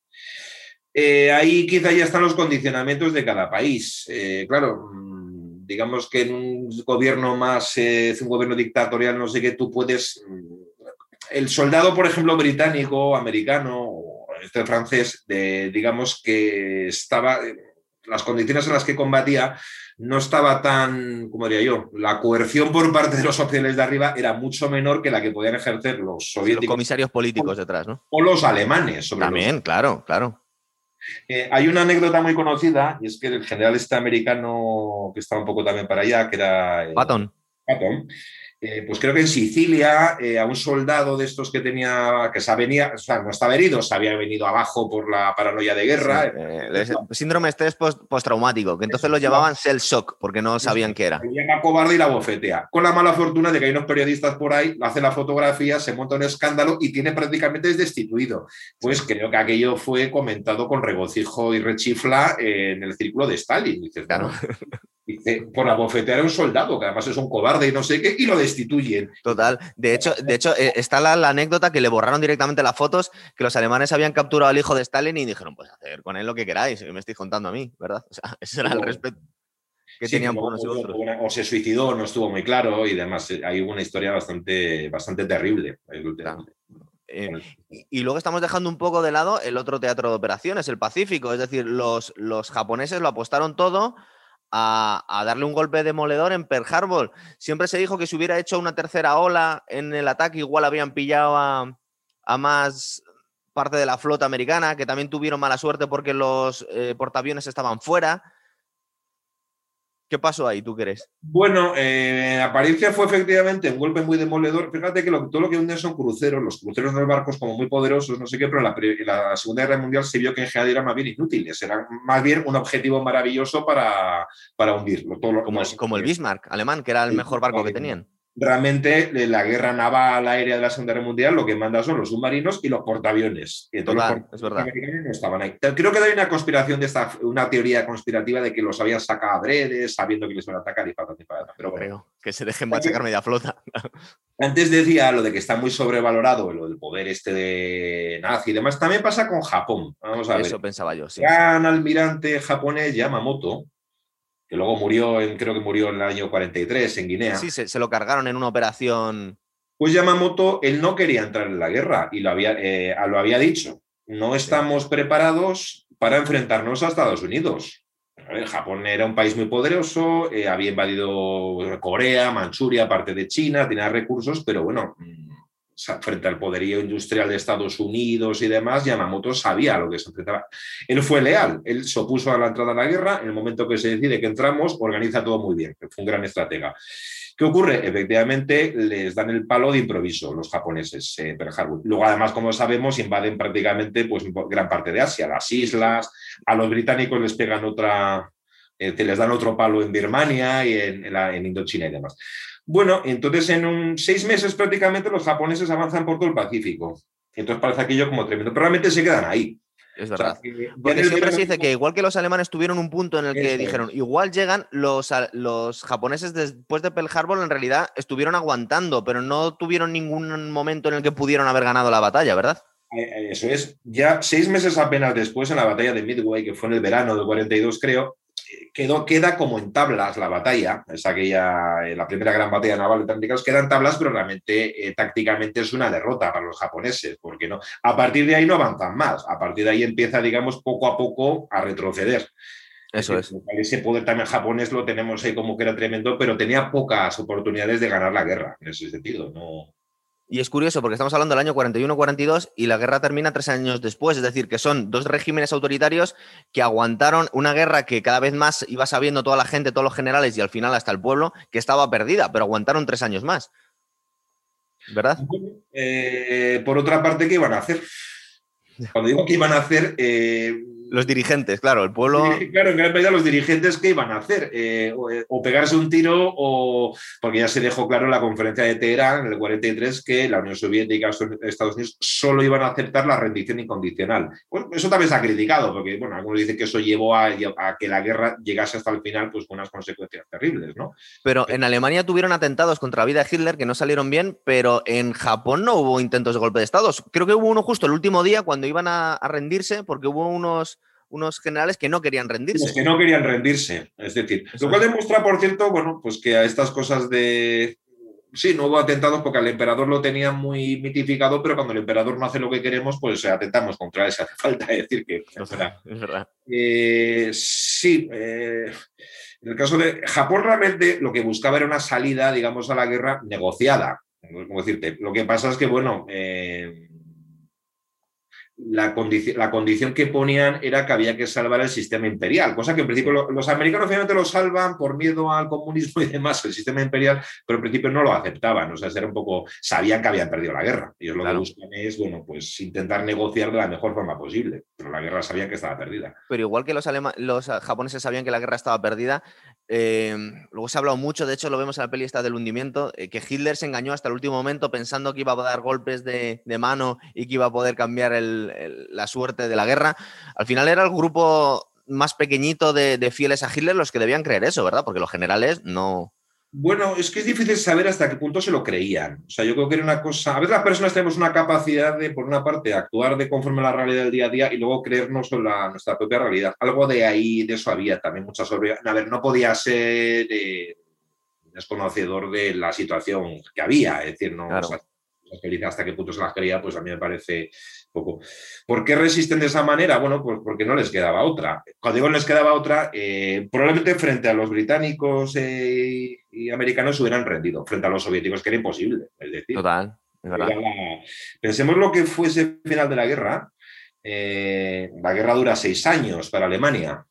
eh, ahí quizá ya están los condicionamientos de cada país. Eh, claro, mm, digamos que en un gobierno más, eh, un gobierno dictatorial, no sé qué, tú puedes mm, el soldado, por ejemplo, británico, americano, o este francés, digamos que estaba, las condiciones en las que combatía no estaba tan, como diría yo, la coerción por parte de los oficiales de arriba era mucho menor que la que podían ejercer los soviéticos. los comisarios políticos detrás, ¿no? O los alemanes, sobre También, claro, claro. Eh, hay una anécdota muy conocida, y es que el general este americano, que estaba un poco también para allá, que era... Eh, Patton. Patton eh, pues creo que en Sicilia, eh, a un soldado de estos que tenía, que se venía, o sea, no estaba herido, se había venido abajo por la paranoia de guerra. Eh, síndrome estrés postraumático, que entonces lo llamaban cell shock, porque no sabían qué era. Se llama cobarde y la bofetea. Con la mala fortuna de que hay unos periodistas por ahí, hace la fotografía, se monta un escándalo y tiene prácticamente destituido. Pues creo que aquello fue comentado con regocijo y rechifla en el círculo de Stalin. Dices, claro. Dice, por abofetear a un soldado, que además es un cobarde y no sé qué, y lo destituyen. Total. De hecho, de hecho eh, está la, anécdota que le borraron directamente las fotos, que los alemanes habían capturado al hijo de Stalin y dijeron, pues hacer con él lo que queráis, me estáis contando a mí, ¿verdad? O sea, *laughs* ese era el respeto que tenían unos y otros. O se suicidó, no estuvo muy claro, y demás. Eh, hay una historia bastante, bastante terrible. Eh, y, luego estamos dejando un poco de lado el otro teatro de operaciones, el Pacífico. Es decir, los, los japoneses lo apostaron todo a, darle un golpe demoledor en Pearl Harbor. Siempre se dijo que si hubiera hecho una tercera ola en el ataque, igual habían pillado a, más parte de la flota americana, que también tuvieron mala suerte porque los eh, portaaviones estaban fuera. ¿Qué pasó ahí, tú crees? Bueno, eh, apariencia fue efectivamente un golpe muy demoledor. Fíjate que todo lo que hunden son cruceros, los cruceros de los barcos como muy poderosos, no sé qué, pero en la, Segunda Guerra Mundial se vio que en general eran más bien inútiles, eran más bien un objetivo maravilloso para, para hundirlo. Todo como, como el Bismarck alemán, que era el mejor barco que tenían realmente la guerra naval aérea de la Segunda Guerra Mundial lo que manda son los submarinos y los portaaviones. Y Total, es verdad. No estaban ahí. Creo que hay una conspiración de esta, una teoría conspirativa de que los habían sacado a bredes, sabiendo que les van a atacar y para, Pero Creo que se dejen machacar media flota. *laughs* Antes decía lo de que está muy sobrevalorado lo del poder este de nazi y demás. También pasa con Japón. Vamos a ver. Eso pensaba yo, sí. Gran almirante japonés Yamamoto que luego murió, en, creo que murió en el año 43 en Guinea. Sí, se, lo cargaron en una operación. Pues Yamamoto, él no quería entrar en la guerra y lo había, eh, lo había dicho. No estamos preparados para enfrentarnos a Estados Unidos. Japón era un país muy poderoso, eh, había invadido Corea, Manchuria, parte de China, tenía recursos, pero bueno, frente al poderío industrial de Estados Unidos y demás, Yamamoto sabía lo que se enfrentaba. Él fue leal, él se opuso a la entrada a la guerra, en el momento que se decide que entramos, organiza todo muy bien, fue un gran estratega. ¿Qué ocurre? Efectivamente, les dan el palo de improviso los japoneses, eh, Luego, además, como sabemos, invaden prácticamente pues, gran parte de Asia, las islas, a los británicos les pegan otra, eh, les dan otro palo en Birmania y en, en Indochina y demás. Bueno, entonces en un, seis meses prácticamente los japoneses avanzan por todo el Pacífico. Entonces parece aquello como tremendo, pero realmente se quedan ahí. Es verdad. Porque siempre se dice que igual que los alemanes tuvieron un punto en el que dijeron, igual llegan los, los japoneses después de Pearl Harbor, en realidad estuvieron aguantando, pero no tuvieron ningún momento en el que pudieron haber ganado la batalla, ¿verdad? Eh, eh, eso es. Ya seis meses apenas después, en la batalla de Midway, que fue en el verano del 42, creo, quedó, queda como en tablas la batalla, es aquella, eh, la primera gran batalla naval de queda quedan tablas, pero realmente eh, tácticamente es una derrota para los japoneses, porque no, a partir de ahí no avanzan más, a partir de ahí empieza, digamos, poco a poco a retroceder. Eso es. Ese poder también japonés lo tenemos ahí como que era tremendo, pero tenía pocas oportunidades de ganar la guerra, en ese sentido. No, y es curioso porque estamos hablando del año 41-42 y la guerra termina tres años después, es decir, que son dos regímenes autoritarios que aguantaron una guerra que cada vez más iba sabiendo toda la gente, todos los generales y al final hasta el pueblo que estaba perdida, pero aguantaron tres años más. ¿Verdad? Eh, por otra parte, ¿qué iban a hacer? *laughs* Cuando digo que iban a hacer, eh, los dirigentes, claro, el pueblo. claro, en gran medida los dirigentes, ¿qué iban a hacer? Eh, eh, o, pegarse un tiro, o. Porque ya se dejó claro en la conferencia de Teherán, en el 43, que la Unión Soviética y Estados Unidos solo iban a aceptar la rendición incondicional. Bueno, eso también se ha criticado, porque, bueno, algunos dicen que eso llevó a, que la guerra llegase hasta el final, pues con unas consecuencias terribles, ¿no? Pero en Alemania tuvieron atentados contra la vida de Hitler que no salieron bien, pero en Japón no hubo intentos de golpe de Estado. Creo que hubo uno justo el último día cuando iban a rendirse, porque hubo unos unos generales que no querían rendirse. Los que no querían rendirse, es decir, lo cual demuestra, por cierto, bueno, pues que a estas cosas de... Sí, no hubo atentados porque al emperador lo tenía muy mitificado, pero cuando el emperador no hace lo que queremos, pues atentamos contra él. Se hace falta *laughs* decir que... Es verdad. Es verdad. Eh, sí, eh, en el caso de Japón realmente lo que buscaba era una salida, digamos, a la guerra negociada. Como decirte, lo que pasa es que, bueno, eh, la, la, condición que ponían era que había que salvar el sistema imperial, cosa que en principio los americanos finalmente lo salvan por miedo al comunismo y demás, el sistema imperial, pero en principio no lo aceptaban, o sea, era un poco, sabían que habían perdido la guerra. Ellos lo que buscan es, bueno, pues intentar negociar de la mejor forma posible, pero la guerra sabían que estaba perdida. Pero igual que los, los japoneses sabían que la guerra estaba perdida, eh, luego se ha hablado mucho, de hecho lo vemos en la peli esta del hundimiento, eh, que Hitler se engañó hasta el último momento pensando que iba a dar golpes de, de mano y que iba a poder cambiar la suerte de la guerra. Al final era el grupo más pequeñito de, de, fieles a Hitler los que debían creer eso, ¿verdad? Porque los generales no, bueno, es que es difícil saber hasta qué punto se lo creían. O sea, yo creo que era una cosa. A veces las personas tenemos una capacidad de, por una parte, actuar de conforme a la realidad del día a día y luego creernos en la, nuestra propia realidad. Algo de ahí, de eso había también mucha sobriedad. A ver, no podía ser eh, desconocedor de la situación que había. Es decir, no hasta qué punto se las creía, pues a mí me parece poco. ¿Por qué resisten de esa manera? Bueno, pues porque no les quedaba otra. Cuando digo no les quedaba otra, eh, probablemente frente a los británicos eh, y americanos se hubieran rendido, frente a los soviéticos, que era imposible. Es decir, Total. pensemos lo que fuese el final de la guerra. Eh, la guerra dura seis años para Alemania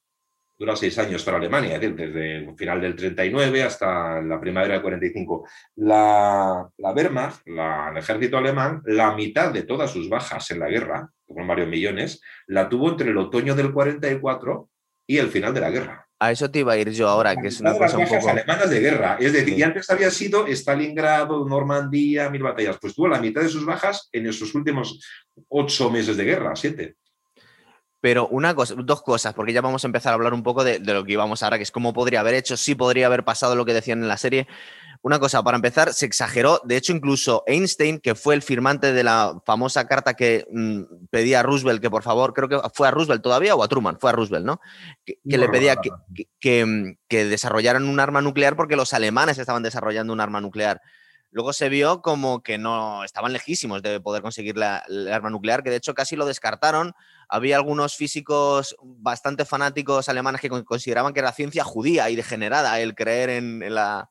dura seis años para Alemania, desde el final del 39 hasta la primavera del 45. La, la Wehrmacht, el ejército alemán, la mitad de todas sus bajas en la guerra, con varios millones, la tuvo entre el otoño del 44 y el final de la guerra. A eso te iba a ir yo ahora, que es una cosa un poco... alemanas de guerra. Es decir, y antes había sido Stalingrado, Normandía, mil batallas. Pues tuvo la mitad de sus bajas en esos últimos ocho meses de guerra, siete. Pero una cosa, dos cosas, porque ya vamos a empezar a hablar un poco de, lo que íbamos ahora, que es cómo podría haber hecho, sí podría haber pasado lo que decían en la serie. Una cosa, para empezar, se exageró. De hecho, incluso Einstein, que fue el firmante de la famosa carta que mm, pedía a Roosevelt que por favor, creo que fue a Roosevelt todavía o a Truman, fue a Roosevelt, ¿no? Que, le pedía que, mm, que, desarrollaran un arma nuclear porque los alemanes estaban desarrollando un arma nuclear. Luego se vio como que no estaban lejísimos de poder conseguir la, el arma nuclear, que de hecho casi lo descartaron había algunos físicos bastante fanáticos alemanes que consideraban que era ciencia judía y degenerada el creer en, las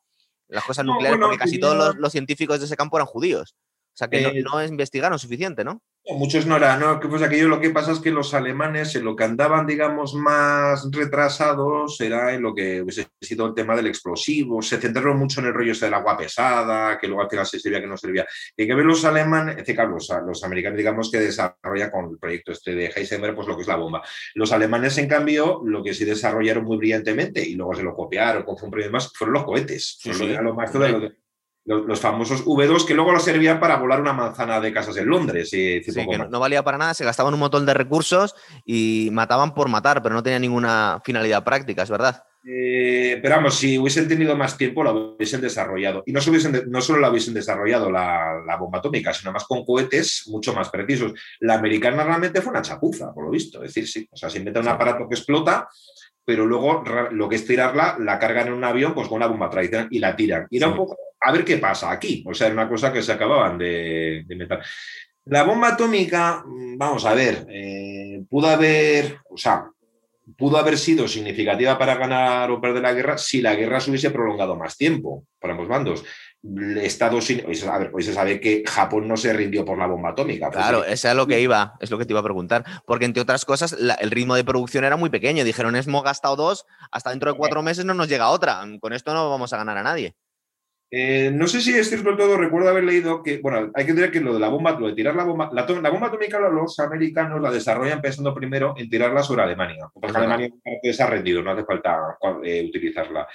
cosas nucleares, porque casi todos los, científicos de ese campo eran judíos. O sea que no, eh, no investigaron suficiente, ¿no? Muchos no eran, ¿no? Pues aquello lo que pasa es que los alemanes en lo que andaban, digamos, más retrasados era en lo que hubiese sido el tema del explosivo, se centraron mucho en el rollo este del agua pesada, que luego al final se servía que no servía. Y hay que ver los alemanes, es decir, los, los americanos, digamos, que desarrollan con el proyecto este de Heisenberg, pues lo que es la bomba. Los alemanes, en cambio, lo que sí desarrollaron muy brillantemente y luego se lo copiaron, con un más, fueron los cohetes. Sí, sí. Lo más de, los, famosos V2 que luego lo servían para volar una manzana de casas en Londres. Y sí, que no, valía para nada, se gastaban un montón de recursos y mataban por matar, pero no tenía ninguna finalidad práctica, es verdad. Eh, pero vamos, si hubiesen tenido más tiempo, lo hubiesen desarrollado. Y no, hubiesen, no solo la hubiesen desarrollado la, la, bomba atómica, sino más con cohetes mucho más precisos. La americana realmente fue una chapuza, por lo visto. Es decir, sí, o sea, se inventa un aparato que explota pero luego lo que es tirarla, la cargan en un avión pues con una bomba tradicional y la tiran. Y era un poco, a ver qué pasa aquí. O sea, era una cosa que se acababan de, meter. La bomba atómica, mm, vamos a ver, eh, pudo haber, o sea, pudo haber sido significativa para ganar o perder la guerra si la guerra se hubiese prolongado más tiempo para ambos bandos. Estados Unidos, a ver, hoy se sabe que Japón no se rindió por la bomba atómica. Pues claro, eso es lo que iba, es lo que te iba a preguntar, porque entre otras cosas el ritmo de producción era muy pequeño. Dijeron, hemos gastado dos, hasta dentro de cuatro meses no nos llega otra. Con esto no vamos a ganar a nadie. Eh, no sé si es cierto del todo, recuerdo haber leído que, bueno, hay que decir que lo de la bomba, lo de tirar la bomba, la, bomba atómica los americanos la desarrollan pensando primero en tirarla sobre Alemania, porque Alemania se ha rendido, no hace falta eh, utilizarla.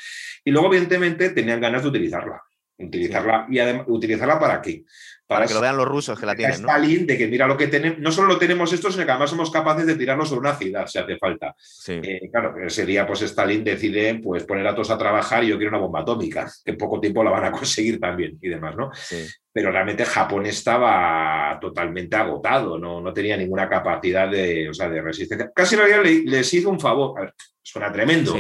Y luego, evidentemente, tenían ganas de utilizarla. Utilizarla y además utilizarla para qué para, que lo vean los rusos que la tienen Stalin de que mira lo que tenemos no solo lo tenemos esto sino que además somos capaces de tirarlo sobre una ciudad si hace falta. Eh, claro ese día pues Stalin decide pues poner a todos a trabajar y yo quiero una bomba atómica que en poco tiempo la van a *laughs* conseguir también y demás no pero realmente Japón estaba totalmente agotado no, no tenía ninguna capacidad de, o sea, de resistencia. Casi en realidad les hizo un favor. A ver, suena tremendo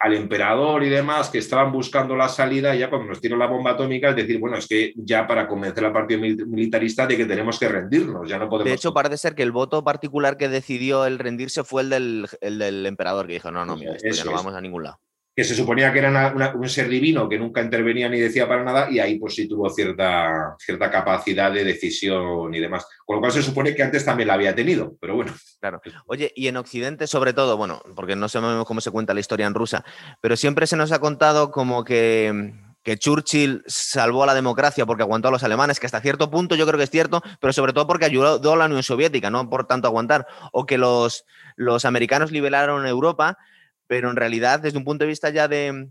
al emperador y demás que estaban buscando la salida, ya cuando nos tiró la bomba atómica, es decir, bueno, es que ya para convencer al partido militarista de que tenemos que rendirnos, ya no podemos. De hecho, parece ser que el voto particular que decidió el rendirse fue el del, el del emperador, que dijo, no, no, mira, esto ya no vamos a ningún lado que se suponía que era un ser divino que nunca intervenía ni decía para nada, y ahí pues sí tuvo cierta, cierta capacidad de decisión y demás. Con lo cual se supone que antes también la había tenido, pero bueno. Claro. Oye, y en Occidente sobre todo, bueno, porque no sabemos cómo se cuenta la historia en rusa, pero siempre se nos ha contado como que que Churchill salvó a la democracia porque aguantó a los alemanes, que hasta cierto punto yo creo que es cierto, pero sobre todo porque ayudó a la Unión Soviética, no por tanto aguantar, o que los, los americanos liberaron Europa pero en realidad, desde un punto de vista ya de,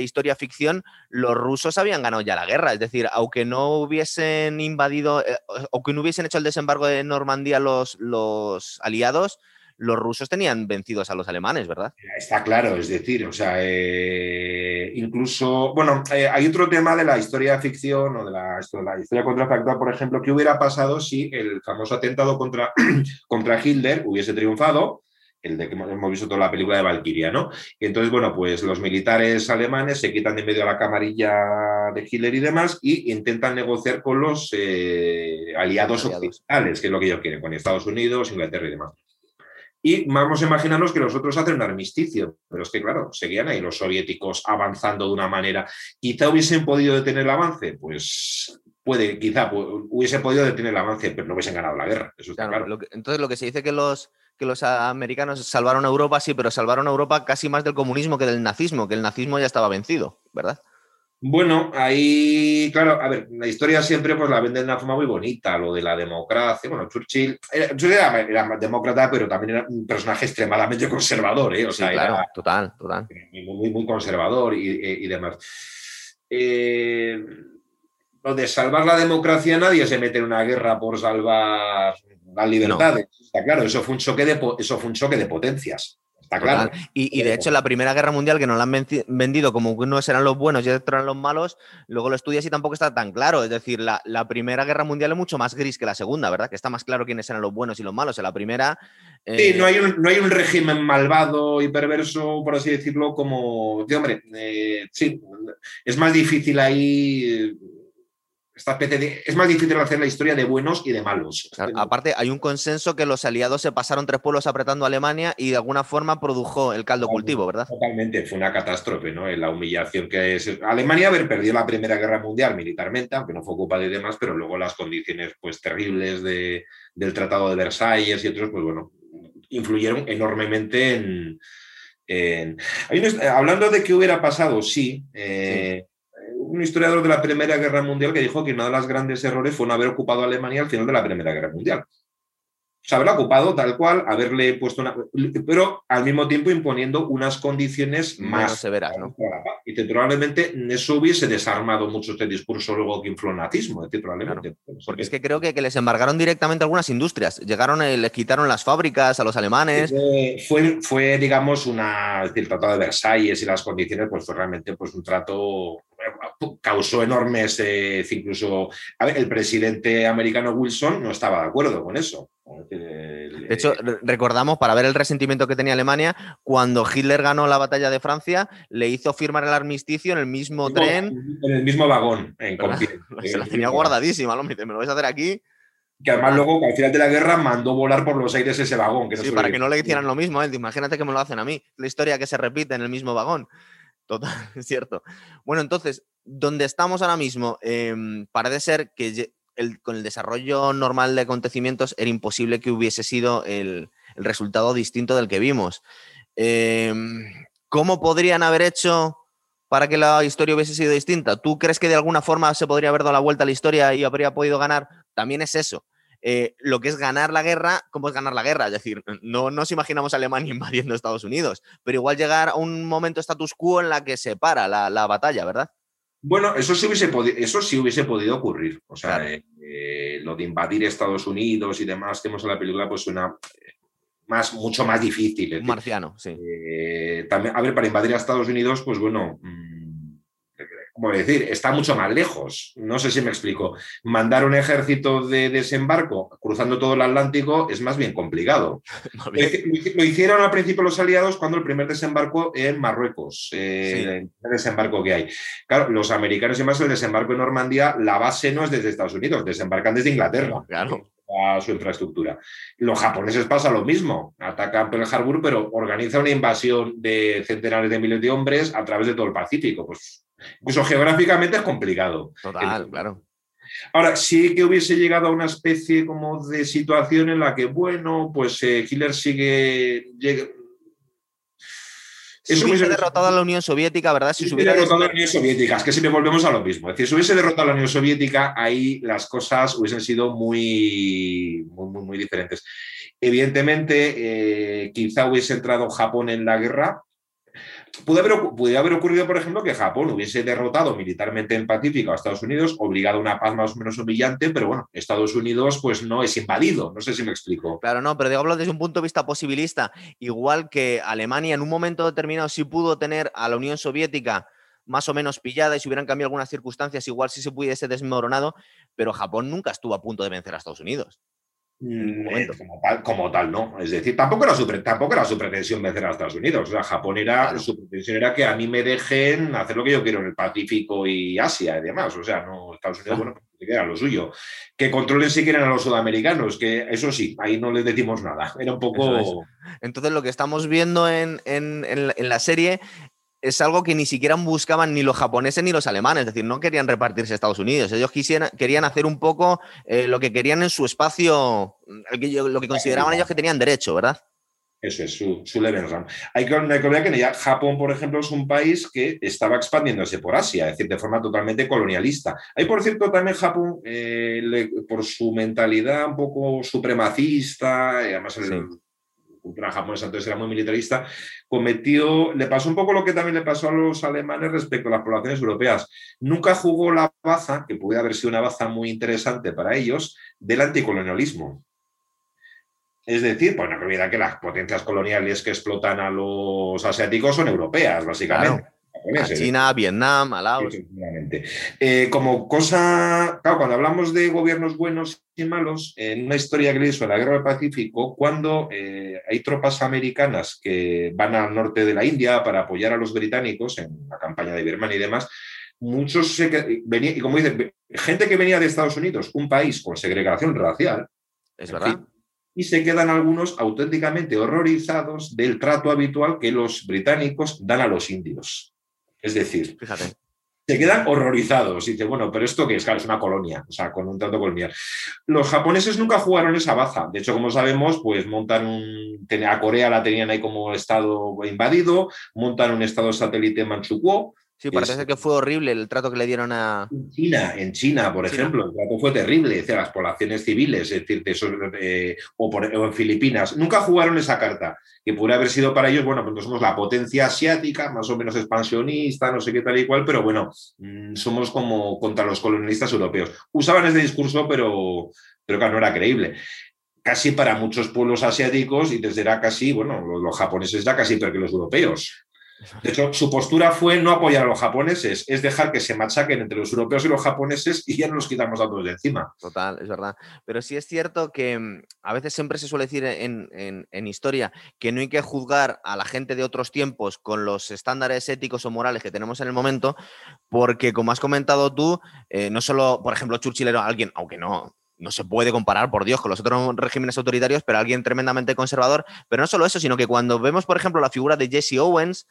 historia ficción, los rusos habían ganado ya la guerra. Es decir, aunque no hubiesen invadido, eh, aunque no hubiesen hecho el desembarco de Normandía los, los aliados, los rusos tenían vencidos a los alemanes, ¿verdad? Está claro, es decir, o sea, eh, incluso, bueno, eh, hay otro tema de la historia ficción o de la, la, historia contrafactual, por ejemplo, ¿qué hubiera pasado si el famoso atentado contra, *clears throat* contra Hitler hubiese triunfado? El de que hemos visto toda la película de Valkyria, ¿no? Y entonces, bueno, pues los militares alemanes se quitan de medio a la camarilla de Hitler y demás y intentan negociar con los eh, aliados, occidentales, que es lo que ellos quieren, con Estados Unidos, Inglaterra y demás. Y vamos a imaginarnos que los otros hacen un armisticio, pero es que, claro, seguían ahí los soviéticos avanzando de una manera. Quizá hubiesen podido detener el avance, pues puede, quizá hubiese podido detener el avance, pero no hubiesen ganado la guerra. Eso está claro. entonces, lo que se dice que los que los americanos salvaron a Europa, sí, pero salvaron a Europa casi más del comunismo que del nazismo, que el nazismo ya estaba vencido, ¿verdad? Bueno, ahí, claro, a ver, la historia siempre pues la vende de una forma muy bonita, lo de la democracia. Bueno, Churchill era, demócrata, pero también era un personaje extremadamente conservador, ¿eh? O sea, era total, total. Muy, muy, conservador y, demás. Eh, lo de salvar la democracia, nadie se mete en una guerra por salvar las libertades. Está claro, eso fue un choque de, eso fue un choque de potencias. Está claro. Y, de hecho, la Primera Guerra Mundial, que nos la han vendido como que unos eran los buenos y otros eran los malos, luego lo estudias y tampoco está tan claro. Es decir, la, Primera Guerra Mundial es mucho más gris que la Segunda, ¿verdad? Que está más claro quiénes eran los buenos y los malos. En la primera. Sí, no hay, un, no hay un régimen malvado y perverso, por así decirlo, como. hombre, eh, sí, es más difícil ahí esta especie de... Es más difícil hacer la historia de buenos y de malos. aparte, hay un consenso que los aliados se pasaron tres pueblos apretando a Alemania y de alguna forma produjo el caldo cultivo, ¿verdad? Totalmente, fue una catástrofe, ¿no? La humillación que es... Alemania haber perdido la Primera Guerra Mundial militarmente, aunque no fue culpa de demás, pero luego las condiciones pues terribles de, del Tratado de Versalles y otros, pues bueno, influyeron enormemente en... hablando de qué hubiera pasado, sí. Eh, un historiador de la Primera Guerra Mundial que dijo que uno de los grandes errores fue no haber ocupado Alemania al final de la Primera Guerra Mundial. O sea, haberla ocupado tal cual, haberle puesto una. pero al mismo tiempo imponiendo unas condiciones más severas. ¿no? Y probablemente eso hubiese desarmado mucho este discurso luego que infló el nazismo. probablemente. Porque es que creo que, les embargaron directamente algunas industrias. Llegaron, y les quitaron las fábricas a los alemanes. Fue, fue digamos, una. el Tratado de Versalles y las condiciones, pues fue realmente pues, un trato causó enormes, eh, incluso el presidente americano Wilson no estaba de acuerdo con eso. De hecho, recordamos, para ver el resentimiento que tenía Alemania, cuando Hitler ganó la batalla de Francia, le hizo firmar el armisticio en el mismo tren. En el mismo vagón, en *laughs* Se la tenía guardadísima, hombre, me lo vais a hacer aquí. Que además luego, al final de la guerra, mandó volar por los aires ese vagón. sí, para que no le hicieran lo mismo. Imagínate que me lo hacen a mí. La historia que se repite en el mismo vagón. Total, *laughs* es cierto. Bueno, entonces, donde estamos ahora mismo, em, parece ser que con el desarrollo normal de acontecimientos era imposible que hubiese sido el, resultado distinto del que vimos. Em, ¿Cómo podrían haber hecho para que la historia hubiese sido distinta? ¿Tú crees que de alguna forma se podría haber dado la vuelta a la historia y habría podido ganar? También es eso. Eh, lo que es ganar la guerra, ¿cómo es ganar la guerra? Es decir, no nos imaginamos a Alemania *laughs* invadiendo Estados Unidos, pero igual llegar a un momento status quo en la que se para la, batalla, ¿verdad? Bueno, eso sí hubiese, eso sí hubiese podido ocurrir. O sea, eh, eh, lo de invadir Estados Unidos y demás que vemos en la película, pues suena más, mucho más difícil. marciano, sí. también, a ver, para invadir a Estados Unidos, pues bueno, mm, como decir, está mucho más lejos. No sé si me explico. Mandar un ejército de desembarco cruzando todo el Atlántico es más bien complicado. *laughs* Lo hicieron al principio los aliados cuando el primer desembarco en Marruecos, eh, el desembarco que hay. Claro, los americanos y más el desembarco en Normandía, la base no es desde Estados Unidos, desembarcan desde Inglaterra. Claro a su infraestructura. Los japoneses pasa lo mismo, atacan Pearl Harbor, pero organiza una invasión de centenares de miles de hombres a través de todo el Pacífico. Pues Incluso geográficamente es complicado. Total, claro. Ahora, sí que hubiese llegado a una especie como de situación en la que, bueno, pues eh, Hitler sigue... Si hubiese derrotado a la Unión Soviética, ¿verdad? Si, hubiese derrotado a la Unión Soviética, es que siempre volvemos a lo mismo. Es decir, si hubiese derrotado a la Unión Soviética, ahí las cosas hubiesen sido muy, muy, muy, diferentes. Evidentemente, eh, quizá hubiese entrado Japón en la guerra, Puede haber, ocurrido, por ejemplo, que Japón hubiese derrotado militarmente en Pacífico a Estados Unidos, obligado a una paz más o menos humillante, pero bueno, Estados Unidos pues no es invadido, no sé si me explico. Claro, no, pero digo, hablo desde un punto de vista posibilista, igual que Alemania en un momento determinado sí pudo tener a la Unión Soviética más o menos pillada y si hubieran cambiado algunas circunstancias, igual sí se pudiese desmoronado, pero Japón nunca estuvo a punto de vencer a Estados Unidos. Eh, como, tal, como tal, no. Es decir, tampoco era, su, tampoco era su pretensión vencer a Estados Unidos. O sea, Japón era, su pretensión era que a mí me dejen hacer lo que yo quiero en el Pacífico y Asia y demás. O sea, no, Estados Unidos, bueno, pues, era lo suyo. Que controlen si quieren a los sudamericanos, que eso sí, ahí no les decimos nada. Era un poco. Entonces, lo que estamos viendo en, en, en la serie es algo que ni siquiera buscaban ni los japoneses ni los alemanes, es decir, no querían repartirse Estados Unidos, ellos quisieran, querían hacer un poco eh, lo que querían en su espacio, lo que consideraban ellos que tenían derecho, ¿verdad? Eso es su, su Hay que, hay que que ya Japón, por ejemplo, es un país que estaba expandiéndose por Asia, es decir, de forma totalmente colonialista. Hay, por cierto, también Japón, eh, por su mentalidad un poco supremacista, además el, cultura japonesa entonces era muy militarista, cometió, le pasó un poco lo que también le pasó a los alemanes respecto a las poblaciones europeas. Nunca jugó la baza, que puede haber sido una baza muy interesante para ellos, del anticolonialismo. Es decir, pues no olvidar que las potencias coloniales que explotan a los asiáticos son europeas, básicamente. China, Vietnam, a Laos. Eh, como cosa, claro, cuando hablamos de gobiernos buenos y malos, en una historia gris o en la Guerra del Pacífico, cuando eh, hay tropas americanas que van al norte de la India para apoyar a los británicos en la campaña de Birmania y demás, muchos venía, y como dice, gente que venía de Estados Unidos, un país con segregación racial. Es verdad. y se quedan algunos auténticamente horrorizados del trato habitual que los británicos dan a los indios. Es decir, Fíjate se quedan horrorizados. Y dice, bueno, pero esto que es, claro, es una colonia, o sea, con un trato colonial. Los japoneses nunca jugaron esa baza. De hecho, como sabemos, pues montan un. A Corea la tenían ahí como estado invadido, montan un estado satélite en Manchukuo, Sí, parece que fue horrible el trato que le dieron a. En China, en China, por ejemplo, el trato fue terrible, decir, las poblaciones civiles, es decir, eh, o, en Filipinas, nunca jugaron esa carta, que puede haber sido para ellos, bueno, pues somos la potencia asiática, más o menos expansionista, no sé qué tal y cual, pero bueno, mm, somos como contra los colonialistas europeos. Usaban ese discurso, pero, pero claro, no era creíble casi para muchos pueblos asiáticos y desde era casi, bueno, los, japoneses ya casi peor que los europeos. De hecho, su postura fue no apoyar a los japoneses, es dejar que se machaquen entre los europeos y los japoneses y ya no nos quitamos a de encima. Total, es verdad. Pero sí es cierto que mm, a veces siempre se suele decir en, historia que no hay que juzgar a la gente de otros tiempos con los estándares éticos o morales que tenemos en el momento, porque como has comentado tú, eh, no solo, por ejemplo, Churchill era alguien, aunque no, no se puede comparar, por Dios, con los otros regímenes autoritarios, pero alguien tremendamente conservador. Pero no solo eso, sino que cuando vemos, por ejemplo, la figura de Jesse Owens,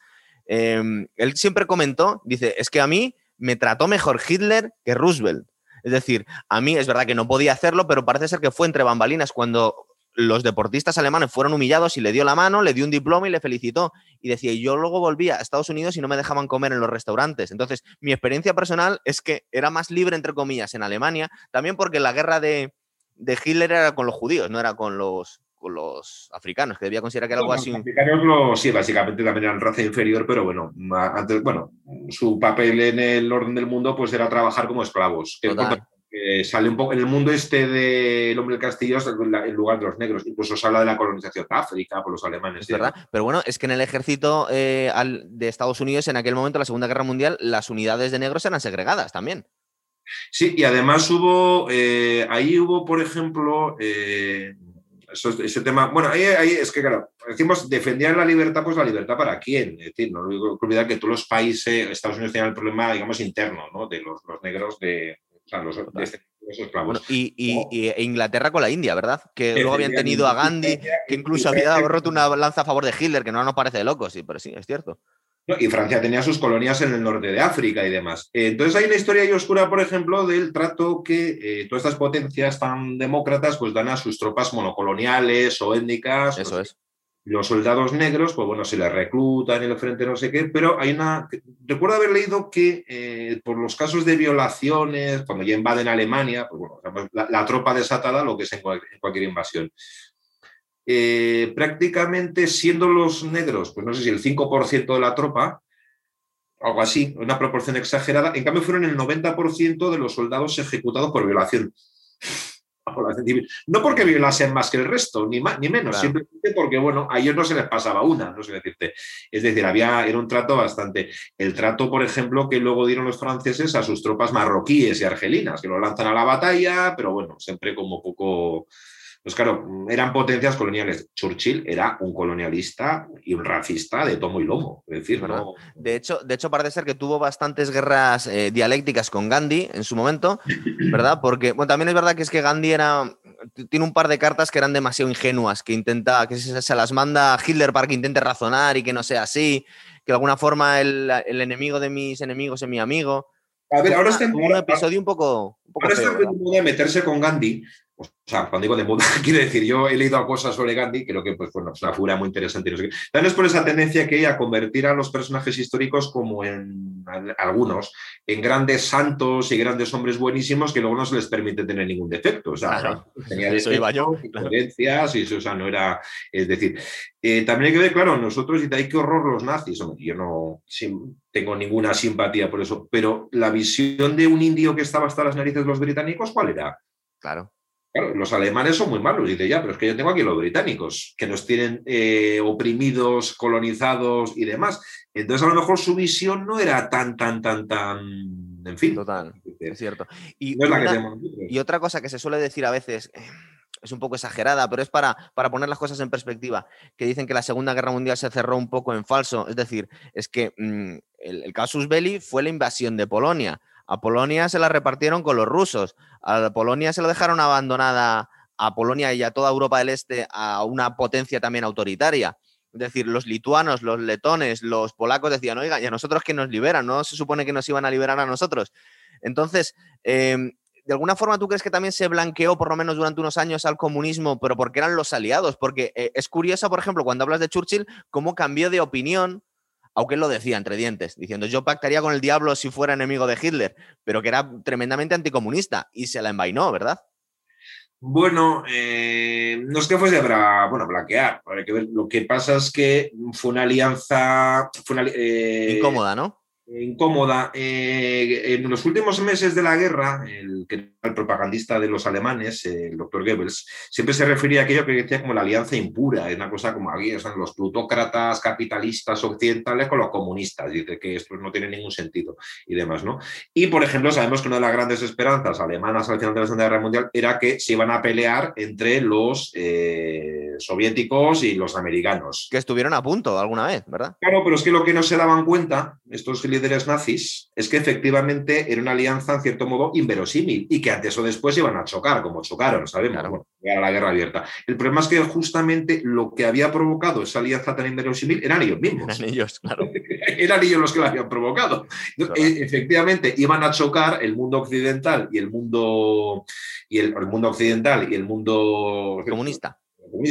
Em, él siempre comentó, dice, es que a mí me trató mejor Hitler que Roosevelt. Es decir, a mí es verdad que no podía hacerlo, pero parece ser que fue entre bambalinas cuando los deportistas alemanes fueron humillados y le dio la mano, le dio un diploma y le felicitó. Y decía, yo luego volví a Estados Unidos y no me dejaban comer en los restaurantes. Entonces, mi experiencia personal es que era más libre, entre comillas, en Alemania, también porque la guerra de, de Hitler era con los judíos, no era con los, los africanos, que debía considerar que era algo así. Los africanos, sí, básicamente también eran raza inferior, pero bueno, antes, bueno, su papel en el orden del mundo pues era trabajar como esclavos. sale un poco en el mundo este del hombre del castillo en lugar de los negros. Incluso se habla de la colonización de África por los alemanes. verdad. Pero bueno, es que en el ejército eh, de Estados Unidos, en aquel momento, la Segunda Guerra Mundial, las unidades de negros eran segregadas también. Sí, y además hubo, eh, ahí hubo, por ejemplo, eh, ese tema, bueno, ahí, es que, claro, decimos, defendían la libertad, pues la libertad para quién. Es decir, no hay que olvidar que todos los países, Estados Unidos tenían el problema, digamos, interno, ¿no? De los, negros de, o sea, los, de este esclavos. y, e Inglaterra con la India, ¿verdad? Que luego habían tenido a Gandhi, que incluso había roto una lanza a favor de Hitler, que no nos parece de locos, sí, pero sí, es cierto. Y Francia tenía sus colonias en el norte de África y demás. Entonces hay una historia ahí oscura, por ejemplo, del trato que eh, todas estas potencias tan demócratas pues dan a sus tropas monocoloniales o étnicas. Eso pues, es. Los soldados negros, pues bueno, se les reclutan en el frente no sé qué, pero hay una... Recuerdo haber leído que eh, por los casos de violaciones, cuando ya invaden Alemania, pues bueno, la, tropa desatada, lo que es en cualquier invasión, eh, prácticamente siendo los negros, pues no sé si el 5% de la tropa, algo así, una proporción exagerada, en cambio fueron el 90% de los soldados ejecutados por violación. *laughs* No porque violasen más que el resto, ni más ni menos, simplemente porque, bueno, a ellos no se les pasaba una, no sé decirte. Es decir, había, era un trato bastante. El trato, por ejemplo, que luego dieron los franceses a sus tropas marroquíes y argelinas, que lo lanzan a la batalla, pero bueno, siempre como poco, pues claro, eran potencias coloniales. Churchill era un colonialista y un racista de tomo y lomo. Es decir, no... de, hecho, de hecho, parece ser que tuvo bastantes guerras eh, dialécticas con Gandhi en su momento, *clears throat* ¿verdad? Porque, bueno, también es verdad que es que Gandhi era. Tiene un par de cartas que eran demasiado ingenuas, que intenta, que se, las manda a Hitler para que intente razonar y que no sea así, que de alguna forma el, enemigo de mis enemigos es mi amigo. A ver, ahora está en un episodio un poco. ahora está en meterse con Gandhi, o sea, cuando digo de moda, *laughs* quiero decir, yo he leído cosas sobre Gandhi, creo que pues, bueno, es una figura muy interesante. No sé También es por esa tendencia que hay a convertir a los personajes históricos como en algunos, en grandes santos y grandes hombres buenísimos que luego no se les permite tener ningún defecto. O sea, tenía eso iba yo, y eso, o sea, no era. Es decir, eh, también hay que ver, claro, nosotros, y de ahí qué horror los nazis, yo no tengo ninguna simpatía por eso, pero la visión de un indio que estaba hasta las narices de los británicos, ¿cuál era? Claro. Claro, los alemanes son muy malos, dice ya, pero es que yo tengo aquí los británicos, que nos tienen eh, oprimidos, colonizados y demás. Entonces, a lo mejor su visión no era tan, tan, tan, tan. En fin. Total, es cierto. Y, y otra cosa que se suele decir a veces, eh, es un poco exagerada, pero es para, para poner las cosas en perspectiva, que dicen que la Segunda Guerra Mundial se cerró un poco en falso. Es decir, es que mm, el, casus belli fue la invasión de Polonia. A Polonia se la repartieron con los rusos. A Polonia se la dejaron abandonada a Polonia y a toda Europa del Este a una potencia también autoritaria. Es decir, los lituanos, los letones, los polacos decían, oiga, ¿y a nosotros que nos liberan? ¿No se supone que nos iban a liberar a nosotros? Entonces, em, ¿de alguna forma tú crees que también se blanqueó, por lo menos durante unos años, al comunismo, pero porque eran los aliados? Porque eh, es curioso, por ejemplo, cuando hablas de Churchill, cómo cambió de opinión, aunque él lo decía entre dientes, diciendo yo pactaría con el diablo si fuera enemigo de Hitler, pero que era tremendamente anticomunista y se la envainó, ¿verdad? Bueno, eh, no es que fuese para, bueno, blanquear, hay que ver. Lo que pasa es que fue una alianza... Eh, Incómoda, ¿no? Incómoda. Eh, en los últimos meses de la guerra, el, el propagandista de los alemanes, el doctor Goebbels, siempre se refería a aquello que decía como la alianza impura, es una cosa como aquí, son los plutócratas capitalistas occidentales con los comunistas, dice que esto no tiene ningún sentido y demás, ¿no? Y, por ejemplo, sabemos que una de las grandes esperanzas alemanas al final de la Segunda Guerra Mundial era que se iban a pelear entre los eh, soviéticos y los americanos. Que estuvieron a punto alguna vez, ¿verdad? Claro, pero es que lo que no se daban cuenta, estos líderes nazis es que efectivamente era una alianza, en cierto modo, inverosímil y que antes o después iban a chocar, como chocaron, sabemos, bueno, era la guerra abierta. El problema es que justamente lo que había provocado esa alianza tan inverosímil eran ellos mismos. Eran ellos, claro. *laughs* eran ellos los que la habían provocado. E, efectivamente, iban a chocar el mundo occidental y el mundo, y el, mundo occidental y el mundo comunista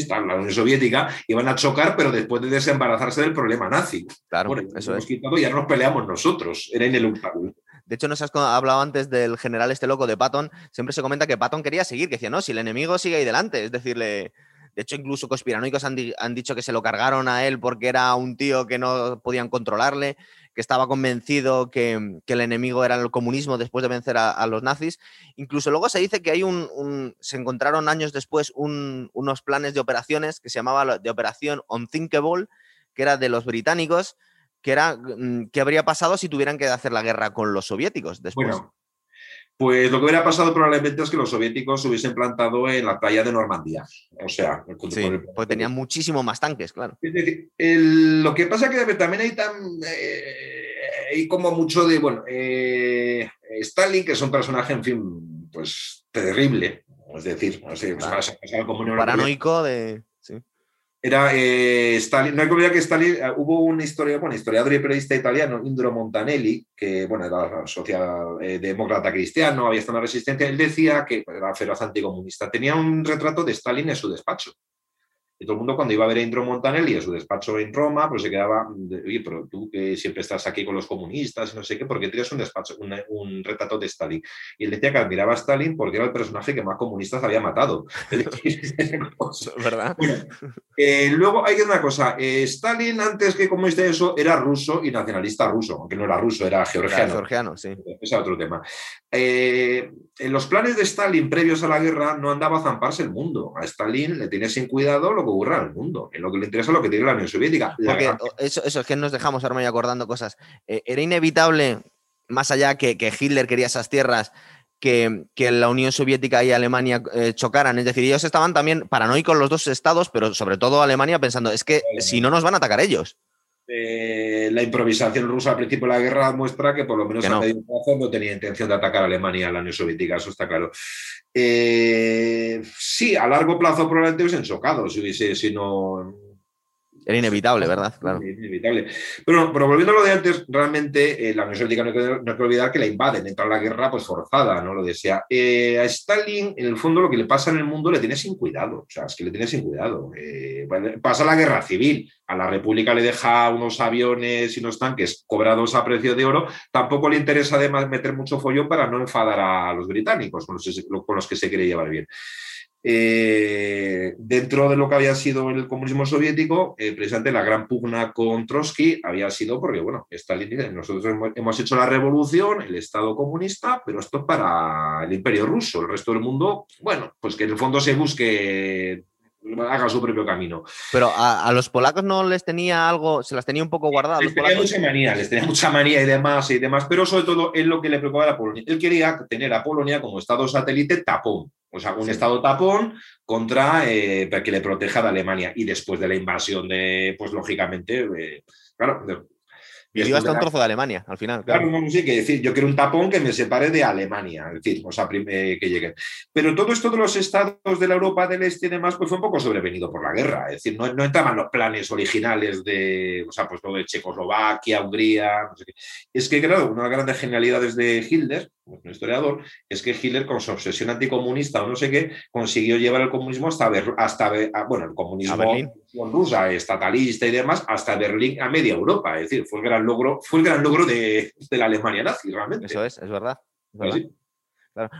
la Unión Soviética, iban a chocar, pero después de desembarazarse del problema nazi. Claro, eso es. Quitado, ya nos peleamos nosotros, era ineluctable. De hecho, nos has hablado antes del general este loco de Patton. Siempre se comenta que Patton quería seguir, que decía, no, si el enemigo sigue ahí delante. Es decirle. De hecho, incluso conspiranoicos han, han, dicho que se lo cargaron a él porque era un tío que no podían controlarle, que estaba convencido que, el enemigo era el comunismo después de vencer a, los nazis. Incluso luego se dice que hay un, se encontraron años después unos planes de operaciones que se llamaba de operación Unthinkable, que era de los británicos, que era mm, qué habría pasado si tuvieran que hacer la guerra con los soviéticos después. Pues lo que hubiera pasado probablemente es que los soviéticos se hubiesen plantado en la playa de Normandía. O sea, sí, porque tenían muchísimo más tanques, claro. Es decir, lo que pasa es que también hay tan. Eh, hay como mucho de. Bueno, eh, Stalin, que es un personaje, en fin, pues terrible. Es decir, no sé, como paranoico de. Era eh, Stalin, no hay que olvidar que Stalin, eh, hubo una historia, bueno, historiador y periodista italiano, Indro Montanelli, que bueno, era socialdemócrata eh, cristiano, había estado en la resistencia, él decía que era feroz anticomunista. Tenía un retrato de Stalin en su despacho. Y todo el mundo cuando iba a ver a Indro Montanelli en su despacho en Roma, pues se quedaba, oye, pero tú que siempre estás aquí con los comunistas y no sé qué, porque tienes un despacho, un, retrato de Stalin. Y él decía que admiraba a Stalin porque era el personaje que más comunistas había matado. *laughs* ¿Verdad? Eh, luego hay una cosa, eh, Stalin antes que comunista eso era ruso y nacionalista ruso, aunque no era ruso, era georgiano. Era georgiano, sí. Ese es otro tema. Eh, en los planes de Stalin previos a la guerra no andaba a zamparse el mundo. A Stalin le tiene sin cuidado lo que ocurra en el mundo. En lo que le interesa lo que tiene la Unión Soviética. eso, es que nos dejamos ahora acordando cosas. Eh, era inevitable, más allá que, que Hitler quería esas tierras, que, que, la Unión Soviética y Alemania eh, chocaran. Es decir, ellos estaban también paranoicos los dos estados, pero sobre todo Alemania pensando, es que si no nos van a atacar ellos. Eh, la improvisación rusa al principio de la guerra muestra que por lo menos a medio plazo no tenía intención de atacar a Alemania, a la Unión Soviética, eso está claro. Eh, sí, a largo plazo probablemente hubiesen chocado si hubiese, si no, era inevitable, ¿verdad? Claro. Inevitable. Pero, pero volviendo a lo de antes, realmente eh, la Unión Soviética no hay, que, olvidar que la invaden, entra a la guerra pues forzada, ¿no? Lo decía. Eh, a Stalin, en el fondo, lo que le pasa en el mundo le tiene sin cuidado. O sea, es que le tiene sin cuidado. Eh, pasa la guerra civil. A la República le deja unos aviones y unos tanques cobrados a precio de oro. Tampoco le interesa además meter mucho follón para no enfadar a los británicos, con los, con los que se quiere llevar bien. Eh, dentro de lo que había sido el comunismo soviético, eh, precisamente la gran pugna con Trotsky había sido porque, bueno, Stalin nosotros hemos, hecho la revolución, el Estado comunista, pero esto es para el imperio ruso, el resto del mundo, bueno, pues que en el fondo se busque haga su propio camino. Pero a, los polacos no les tenía algo, se las tenía un poco guardadas. Les tenía mucha manía, les tenía mucha manía y demás y demás, pero sobre todo es lo que le preocupaba a Polonia. Él quería tener a Polonia como estado satélite tapón O sea, un Estado tapón contra eh, para que le proteja de Alemania. Y después de la invasión de, pues lógicamente, eh, claro, y iba hasta un trozo de Alemania, al final. Claro, no, sí, que decir, yo quiero un tapón que me separe de Alemania, es decir, o sea, que llegue. Pero todo esto de los estados de la Europa del Este y demás, pues fue un poco sobrevenido por la guerra, es decir, no, no entraban los planes originales de, o sea, pues todo de Checoslovaquia, Hungría, no sé qué. Es que, claro, una de las grandes genialidades de Hitler, un historiador, es que Hitler, con su obsesión anticomunista o no sé qué, consiguió llevar el comunismo hasta, hasta bueno, el comunismo rusa, estatalista y demás, hasta Berlín, a media Europa, es decir, fue el gran logro, fue el gran logro de, la Alemania nazi, realmente. Eso es, es verdad.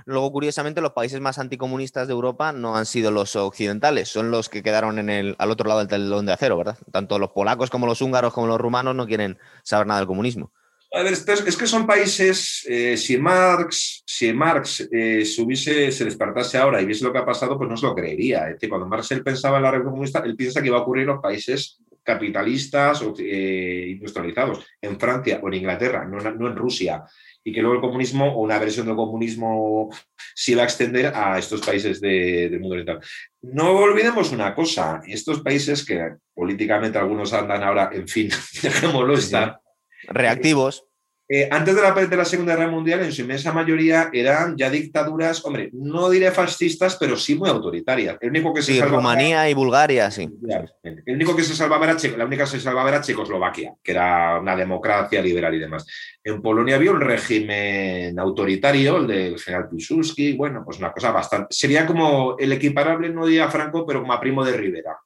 Luego, curiosamente, los países más anticomunistas de Europa no han sido los occidentales, son los que quedaron en el, al otro lado del telón de acero, ¿verdad? Tanto los polacos como los húngaros como los rumanos no quieren saber nada del comunismo. Es que son países, eh, si Marx, si Marx eh, se, hubiese, se despertase ahora y viese lo que ha pasado, pues no se lo creería. Es cuando Marx él pensaba en la revolución comunista, él piensa que va a ocurrir en los países capitalistas o eh, industrializados, en Francia o en Inglaterra, no, en Rusia, y que luego el comunismo o una versión del comunismo se iba a extender a estos países del mundo oriental. No olvidemos una cosa, estos países que políticamente algunos andan ahora, en fin, *laughs* dejémoslo estar. Reactivos. Eh, antes de la, de la, Segunda Guerra Mundial, en su inmensa mayoría eran ya dictaduras, hombre, no diré fascistas, pero sí muy autoritarias. El único que se sí, Rumanía y Bulgaria, sí. El único que se salvaba era la única que se salvaba era Checoslovaquia, que era una democracia liberal y demás. En Polonia había un régimen autoritario, el del general Piłsudski, bueno, pues una cosa bastante. Sería como el equiparable, no diría Franco, pero como a primo de Rivera.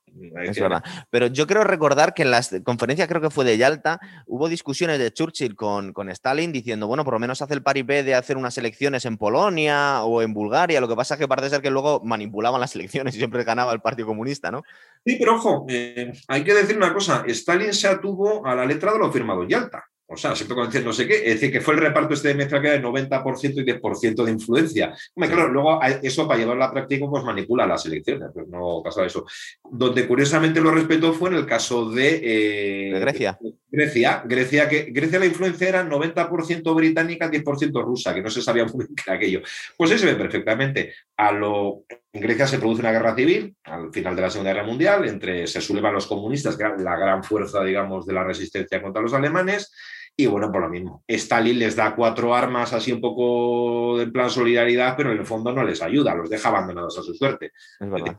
Es verdad. Pero yo creo recordar que en las conferencias, creo que fue de Yalta, hubo discusiones de Churchill con, con Stalin diciendo, bueno, por lo menos hace el paripé de hacer unas elecciones en Polonia o en Bulgaria. Lo que pasa es que parece ser que luego manipulaban las elecciones y siempre ganaba el Partido Comunista, ¿no? Sí, pero ojo, eh, hay que decir una cosa: Stalin se atuvo a la letra de lo firmado en Yalta. O sea, siempre con decir no sé qué, es decir, que fue el reparto este de mezcla que de 90% y 10% de influencia. Claro, luego eso para llevarlo a la práctica pues manipula las elecciones, pues no pasa eso. Donde curiosamente lo respetó fue en el caso de, eh, Grecia. Grecia, Grecia, que Grecia la influencia era 90% británica, 10% rusa, que no se sabía *laughs* muy bien era aquello. Pues ahí se ve perfectamente. A lo, en Grecia se produce una guerra civil al final de la Segunda Guerra Mundial, entre se sulevan los comunistas, la gran fuerza, digamos, de la resistencia contra los alemanes, y bueno, por lo mismo, Stalin les da cuatro armas así un poco en plan solidaridad, pero en el fondo no les ayuda, los deja abandonados a su suerte. Es verdad.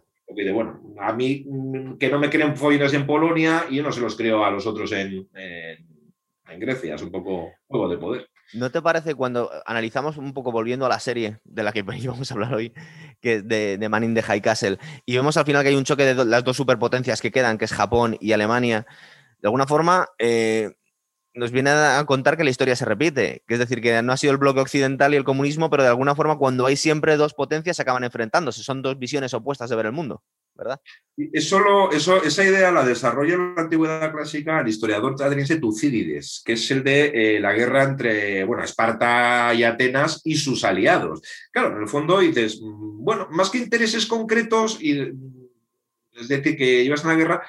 Bueno, a mí mm, que no me creen follines en Polonia y yo no se los creo a los otros en, en, Grecia, es un poco juego de poder. ¿No te parece cuando analizamos un poco, volviendo a la serie de la que *laughs* íbamos a hablar hoy, que de, de Manning de High Castle, y vemos al final que hay un choque de las dos superpotencias que quedan, que es Japón y Alemania, de alguna forma, eh, nos viene a contar que la historia se repite, que es decir, que no ha sido el bloque occidental y el comunismo, pero de alguna forma cuando hay siempre dos potencias se acaban enfrentándose, son dos visiones opuestas de ver el mundo, ¿verdad? Eso, eso, esa idea la desarrolla en la antigüedad clásica el historiador ateniense Tucídides, que es el de eh, la guerra entre bueno, Esparta y Atenas y sus aliados. Claro, en el fondo dices, mm, bueno, más que intereses concretos y es decir, que llevas una guerra,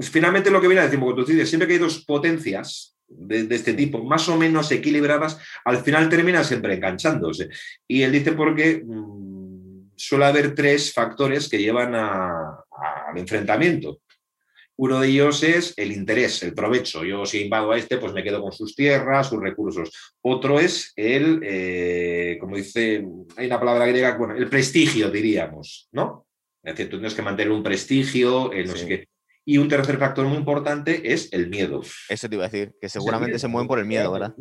finalmente lo que viene a decir dices, siempre que hay dos potencias de, este tipo, más o menos equilibradas, al final terminan siempre enganchándose. Y él dice porque mm, suele haber tres factores que llevan al enfrentamiento. Uno de ellos es el interés, el provecho. Yo si invado a este, pues me quedo con sus tierras, sus recursos. Otro es el, eh, como dice, hay una palabra griega, bueno, el prestigio, diríamos, ¿no? Es decir, tú tienes que mantener un prestigio, eh, no sé qué. Y un tercer factor muy importante es el miedo. Eso te iba a decir, que seguramente se mueven por el miedo, ¿verdad?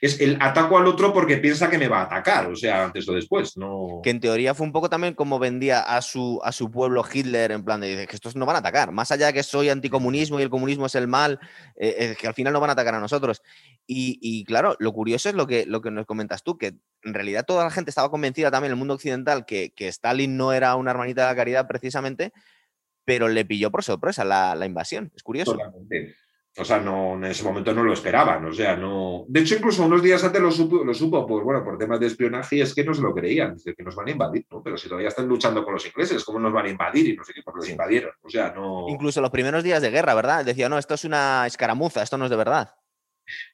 es el ataco al otro porque piensa que me va a atacar, o sea, antes o después. No... Que en teoría fue un poco también como vendía a su, a su pueblo Hitler, en plan de que estos no van a atacar. Más allá de que soy anticomunismo y el comunismo es el mal, eh, es que al final no van a atacar a nosotros. Y, claro, lo curioso es lo que, lo que nos comentas tú, que en realidad toda la gente estaba convencida también en el mundo occidental que, que Stalin no era una hermanita de la caridad precisamente, pero le pilló por sorpresa la, invasión. Es curioso. O sea, no, en ese momento no lo esperaban. O sea, no. De hecho, incluso unos días antes lo supo, lo supo pues bueno, por temas de espionaje, y es que no se lo creían, que nos van a invadir, ¿no? Pero si todavía están luchando con los ingleses, ¿cómo nos van a invadir? Y no sé qué, pues los invadieron. O sea, no. Incluso los primeros días de guerra, ¿verdad? Decía, no, esto es una escaramuza, esto no es de verdad.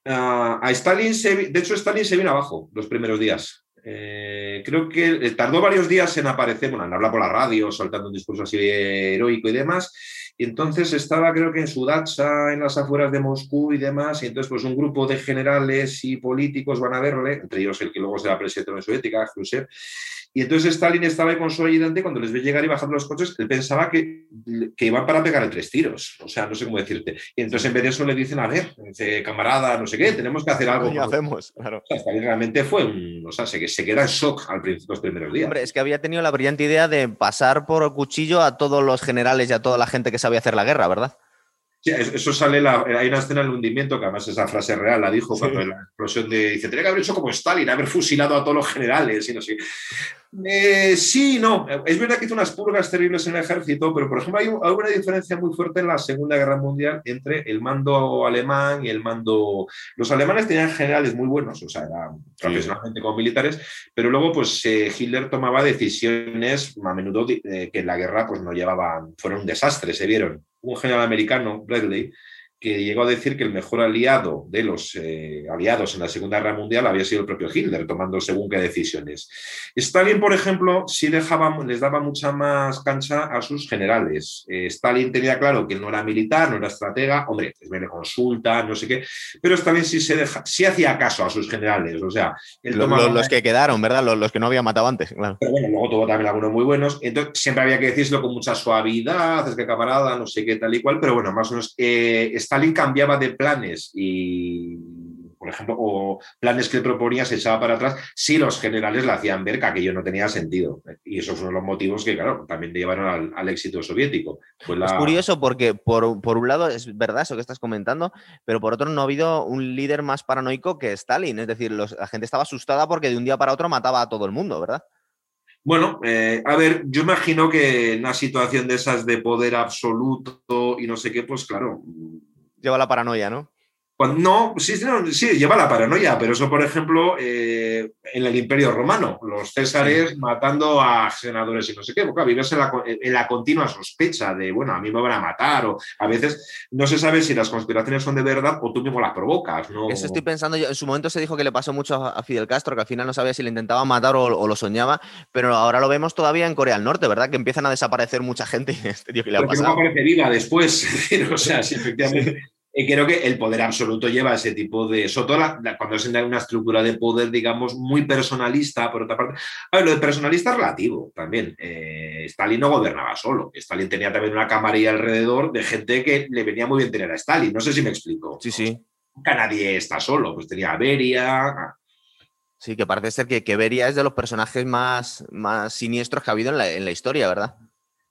a Stalin se, de hecho, Stalin se vino abajo los primeros días. Eh, creo que tardó varios días en aparecer, bueno, en hablar por la radio, soltando un discurso así heroico y demás. Y entonces estaba, creo que en Sudacha, en las afueras de Moscú y demás. Y entonces, pues un grupo de generales y políticos van a verle, entre ellos el que luego será presidente de la Soviética, Khrushchev. Y entonces Stalin estaba ahí con su ayudante, cuando les ve llegar y bajando los coches, él pensaba que, que iban para pegarle tres tiros. O sea, no sé cómo decirte. Y entonces en vez de eso le dicen, a ver, camarada, no sé qué, tenemos que hacer algo. ¿Qué hacemos? Claro. O sea, Stalin realmente fue un. O sea, se, se queda en shock al principio, los primeros días. Hombre, es que había tenido la brillante idea de pasar por el cuchillo a todos los generales y a toda la gente que sabía hacer la guerra, ¿verdad? Sí, eso sale, la, hay una escena del hundimiento, que además esa frase real la dijo cuando la explosión de, dice, tenía que haber hecho como Stalin, haber fusilado a todos los generales y no sé. Eh, sí, no, es verdad que hizo unas purgas terribles en el ejército, pero por ejemplo hay, una diferencia muy fuerte en la Segunda Guerra Mundial entre el mando alemán y el mando... Los alemanes tenían generales muy buenos, o sea, eran profesionalmente como militares, pero luego pues eh, Hitler tomaba decisiones a menudo eh, que en la guerra pues no llevaban, fueron un desastre, se vieron un general americano, Bradley, que llegó a decir que el mejor aliado de los eh, aliados en la Segunda Guerra Mundial había sido el propio Hitler, tomando según qué decisiones. Stalin, por ejemplo, sí dejaba, les daba mucha más cancha a sus generales. Eh, Stalin tenía claro que él no era militar, no era estratega, hombre, me le consulta, no sé qué, pero Stalin sí, se deja, sí hacía caso a sus generales, o sea... Los, que quedaron, ¿verdad? Los, que no había matado antes, claro. Pero bueno, luego tuvo también algunos muy buenos, entonces siempre había que decirlo con mucha suavidad, es que camarada, no sé qué, tal y cual, pero bueno, más o menos... Eh, Stalin cambiaba de planes y, por ejemplo, o planes que proponía se echaba para atrás, si los generales le hacían ver que aquello no tenía sentido. Y esos fueron los motivos que, claro, también llevaron al, éxito soviético. Es curioso porque, por, un lado, es verdad eso que estás comentando, pero por otro no ha habido un líder más paranoico que Stalin. Es decir, la gente estaba asustada porque de un día para otro mataba a todo el mundo, ¿verdad? Bueno, eh, a ver, yo imagino que en una situación de esas de poder absoluto y no sé qué, pues claro. Lleva la paranoia, ¿no? No, sí, sí, lleva la paranoia, pero eso, por ejemplo, eh, en el Imperio Romano, los césares matando a senadores y no sé qué, porque vives en la, en la, continua sospecha de, bueno, a mí me van a matar, o a veces no se sabe si las conspiraciones son de verdad o tú mismo las provocas. ¿no? Eso estoy pensando yo. En su momento se dijo que le pasó mucho a Fidel Castro, que al final no sabía si le intentaba matar o, lo soñaba, pero ahora lo vemos todavía en Corea del Norte, ¿verdad? Que empiezan a desaparecer mucha gente y *laughs* este tío que le ha pasado. no aparece viva después, *laughs* o sea, si efectivamente. Y creo que el poder absoluto lleva ese tipo de. Sobre todo cuando es una estructura de poder, digamos, muy personalista, por otra parte. A ver, lo de personalista es relativo también. Eh, Stalin no gobernaba solo. Stalin tenía también una camarilla alrededor de gente que le venía muy bien tener a Stalin. No sé si me explico. Sí, sí. Nunca nadie está solo. Pues tenía a Beria. Sí, que parece ser que, que Beria es de los personajes más, más siniestros que ha habido en la, en la historia, ¿verdad?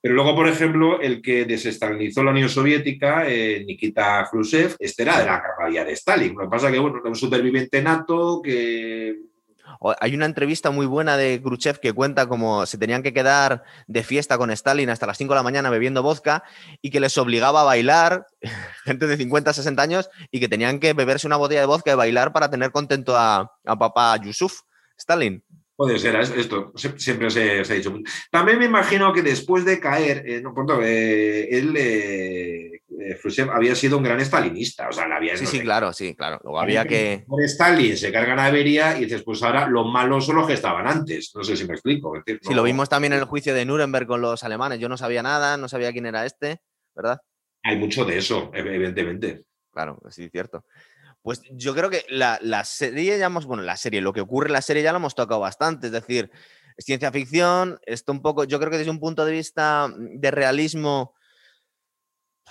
Pero luego, por ejemplo, el que desestabilizó la Unión Soviética, eh, Nikita Khrushchev, este era de la caballería de Stalin. Lo que pasa es que, bueno, era un superviviente nato que hay una entrevista muy buena de Khrushchev que cuenta cómo se tenían que quedar de fiesta con Stalin hasta las 5 de la mañana bebiendo vodka y que les obligaba a bailar, *laughs* gente de 50, 60 años, y que tenían que beberse una botella de vodka y bailar para tener contento a, a papá Yusuf, Stalin. Puede ser, esto siempre se, ha dicho. También me imagino que después de caer, eh, no, eh, él, eh, había sido un gran stalinista, o sea, la había... Sí, sí, claro, sí, claro. Luego había que... Por Stalin se cargan a Beria y dices, pues ahora los malos son los que estaban antes, no sé si me explico. sí, lo vimos también en el juicio de Nuremberg con los alemanes, yo no sabía nada, no sabía quién era este, ¿verdad? Hay mucho de eso, evidentemente. Claro, sí, cierto. Pues yo creo que la, serie ya hemos, bueno, la serie, lo que ocurre en la serie ya lo hemos tocado bastante, es decir, ciencia ficción, esto un poco, yo creo que desde un punto de vista de realismo,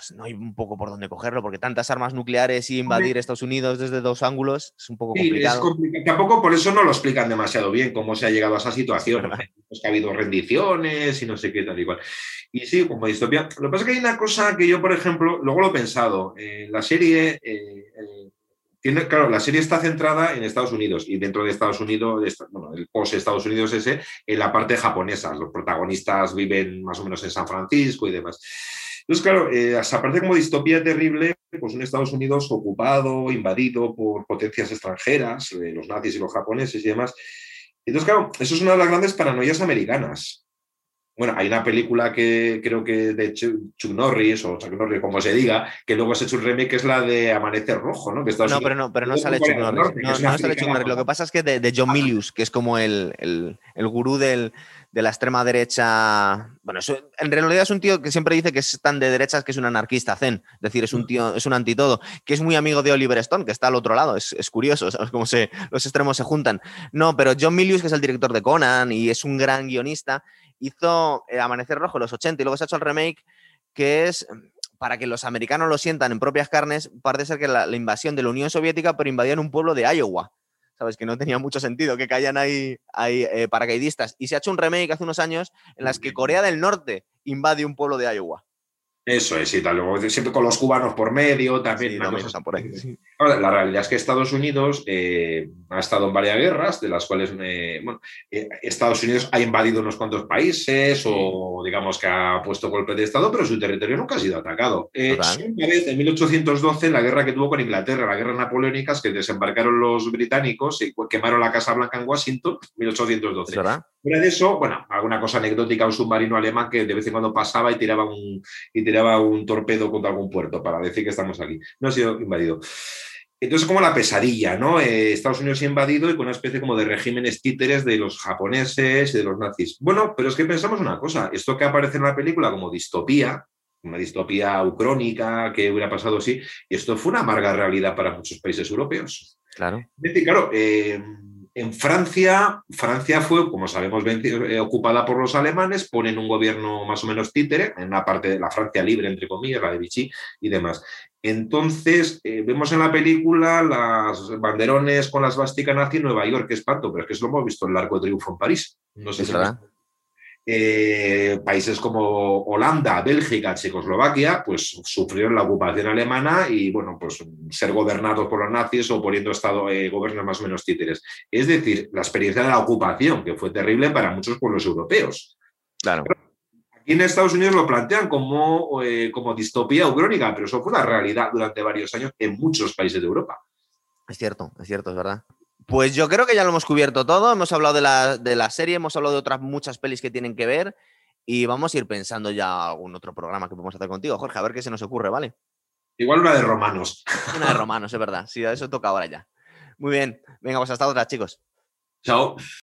pues no hay un poco por dónde cogerlo, porque tantas armas nucleares y invadir Estados Unidos desde dos ángulos es un poco complicado. Tampoco por eso no lo explican demasiado bien cómo se ha llegado a esa situación. Pues que ha habido rendiciones y no sé qué tal y cual. Y sí, como distopía. Lo que pasa es que hay una cosa que yo, por ejemplo, luego lo he pensado. En la serie, eh, claro, la serie está centrada en Estados Unidos y dentro de Estados Unidos, bueno, el post Estados Unidos ese, en la parte japonesa. Los protagonistas viven más o menos en San Francisco y demás. Entonces, claro, eh, aparte como distopía terrible, pues un Estados Unidos ocupado, invadido por potencias extranjeras, eh, los nazis y los japoneses y demás. Entonces, claro, eso es una de las grandes paranoias americanas. Bueno, hay una película que creo que de Chuck Norris, o Chuck Norris, como se diga, que luego se ha hecho un remake, que es la de Amanecer Rojo, ¿no? Que no, pero no, pero no sale Chuck Norris. no, sale Chuck Norris. Lo que pasa es que de, John Milius, que es como el, el, gurú del, de la extrema derecha. Bueno, en realidad es un tío que siempre dice que es tan de derechas que es un anarquista zen. Es decir, es un tío, es un antitodo, que es muy amigo de Oliver Stone, que está al otro lado. Es, es curioso, ¿sabes? Cómo se, los extremos se juntan. No, pero John Milius, que es el director de Conan y es un gran guionista, hizo eh, Amanecer Rojo en los 80 y luego se ha hecho el remake, que es para que los americanos lo sientan en propias carnes, parece ser que la, invasión de la Unión Soviética, pero invadían un pueblo de Iowa. ¿Sabes? Que no tenía mucho sentido que caían ahí, ahí eh, paracaidistas. Y se ha hecho un remake hace unos años en las que Corea del Norte invade un pueblo de Iowa. Eso es, y tal. Luego siempre con los cubanos por medio, también. la realidad es que Estados Unidos eh, ha estado en varias guerras, de las cuales eh, eh, Estados Unidos ha invadido unos cuantos países o digamos que ha puesto golpe de Estado, pero su territorio nunca ha sido atacado. una vez, en 1812, la guerra que tuvo con Inglaterra, la guerra napoleónica, que desembarcaron los británicos y quemaron la Casa Blanca en Washington, 1812. Fuera de eso, bueno, alguna cosa anecdótica, un submarino alemán que de vez en cuando pasaba y tiraba un, y tiraba un torpedo contra algún puerto para decir que estamos aquí. No ha sido invadido. Entonces, como la pesadilla, ¿no? Eh, Estados Unidos invadido y con una especie como de regímenes títeres de los japoneses y de los nazis. Bueno, pero es que pensamos una cosa, esto que aparece en la película como distopía, una distopía ucrónica que hubiera pasado así, esto fue una amarga realidad para muchos países europeos. Claro. Es decir, claro, eh, en Francia, Francia fue, como sabemos, eh, ocupada por los alemanes, ponen un gobierno más o menos títere, en una parte de la Francia libre, entre comillas, la de Vichy y demás. Entonces, eh, vemos en la película las banderones con las vásticas nazi en Nueva York, que espanto, pero es que eso lo hemos visto en el Arco de Triunfo en París. No sé si eh, países como Holanda, Bélgica, Checoslovaquia, pues sufrieron la ocupación alemana y, bueno, pues ser gobernados por los nazis o poniendo Estado, eh, gobiernos más o menos títeres. Es decir, la experiencia de la ocupación, que fue terrible para muchos pueblos europeos. Claro. Aquí en Estados Unidos lo plantean como, eh, como distopía ucrónica, pero eso fue la realidad durante varios años en muchos países de Europa. Es cierto, es cierto, es verdad. Pues yo creo que ya lo hemos cubierto todo. Hemos hablado de la, de la, serie, hemos hablado de otras muchas pelis que tienen que ver y vamos a ir pensando ya algún otro programa que podemos hacer contigo, Jorge, a ver qué se nos ocurre, ¿vale? Igual una de romanos. *laughs* Una de romanos, es verdad. Sí, eso toca ahora ya. Muy bien. Venga, pues hasta otra, chicos. Chao.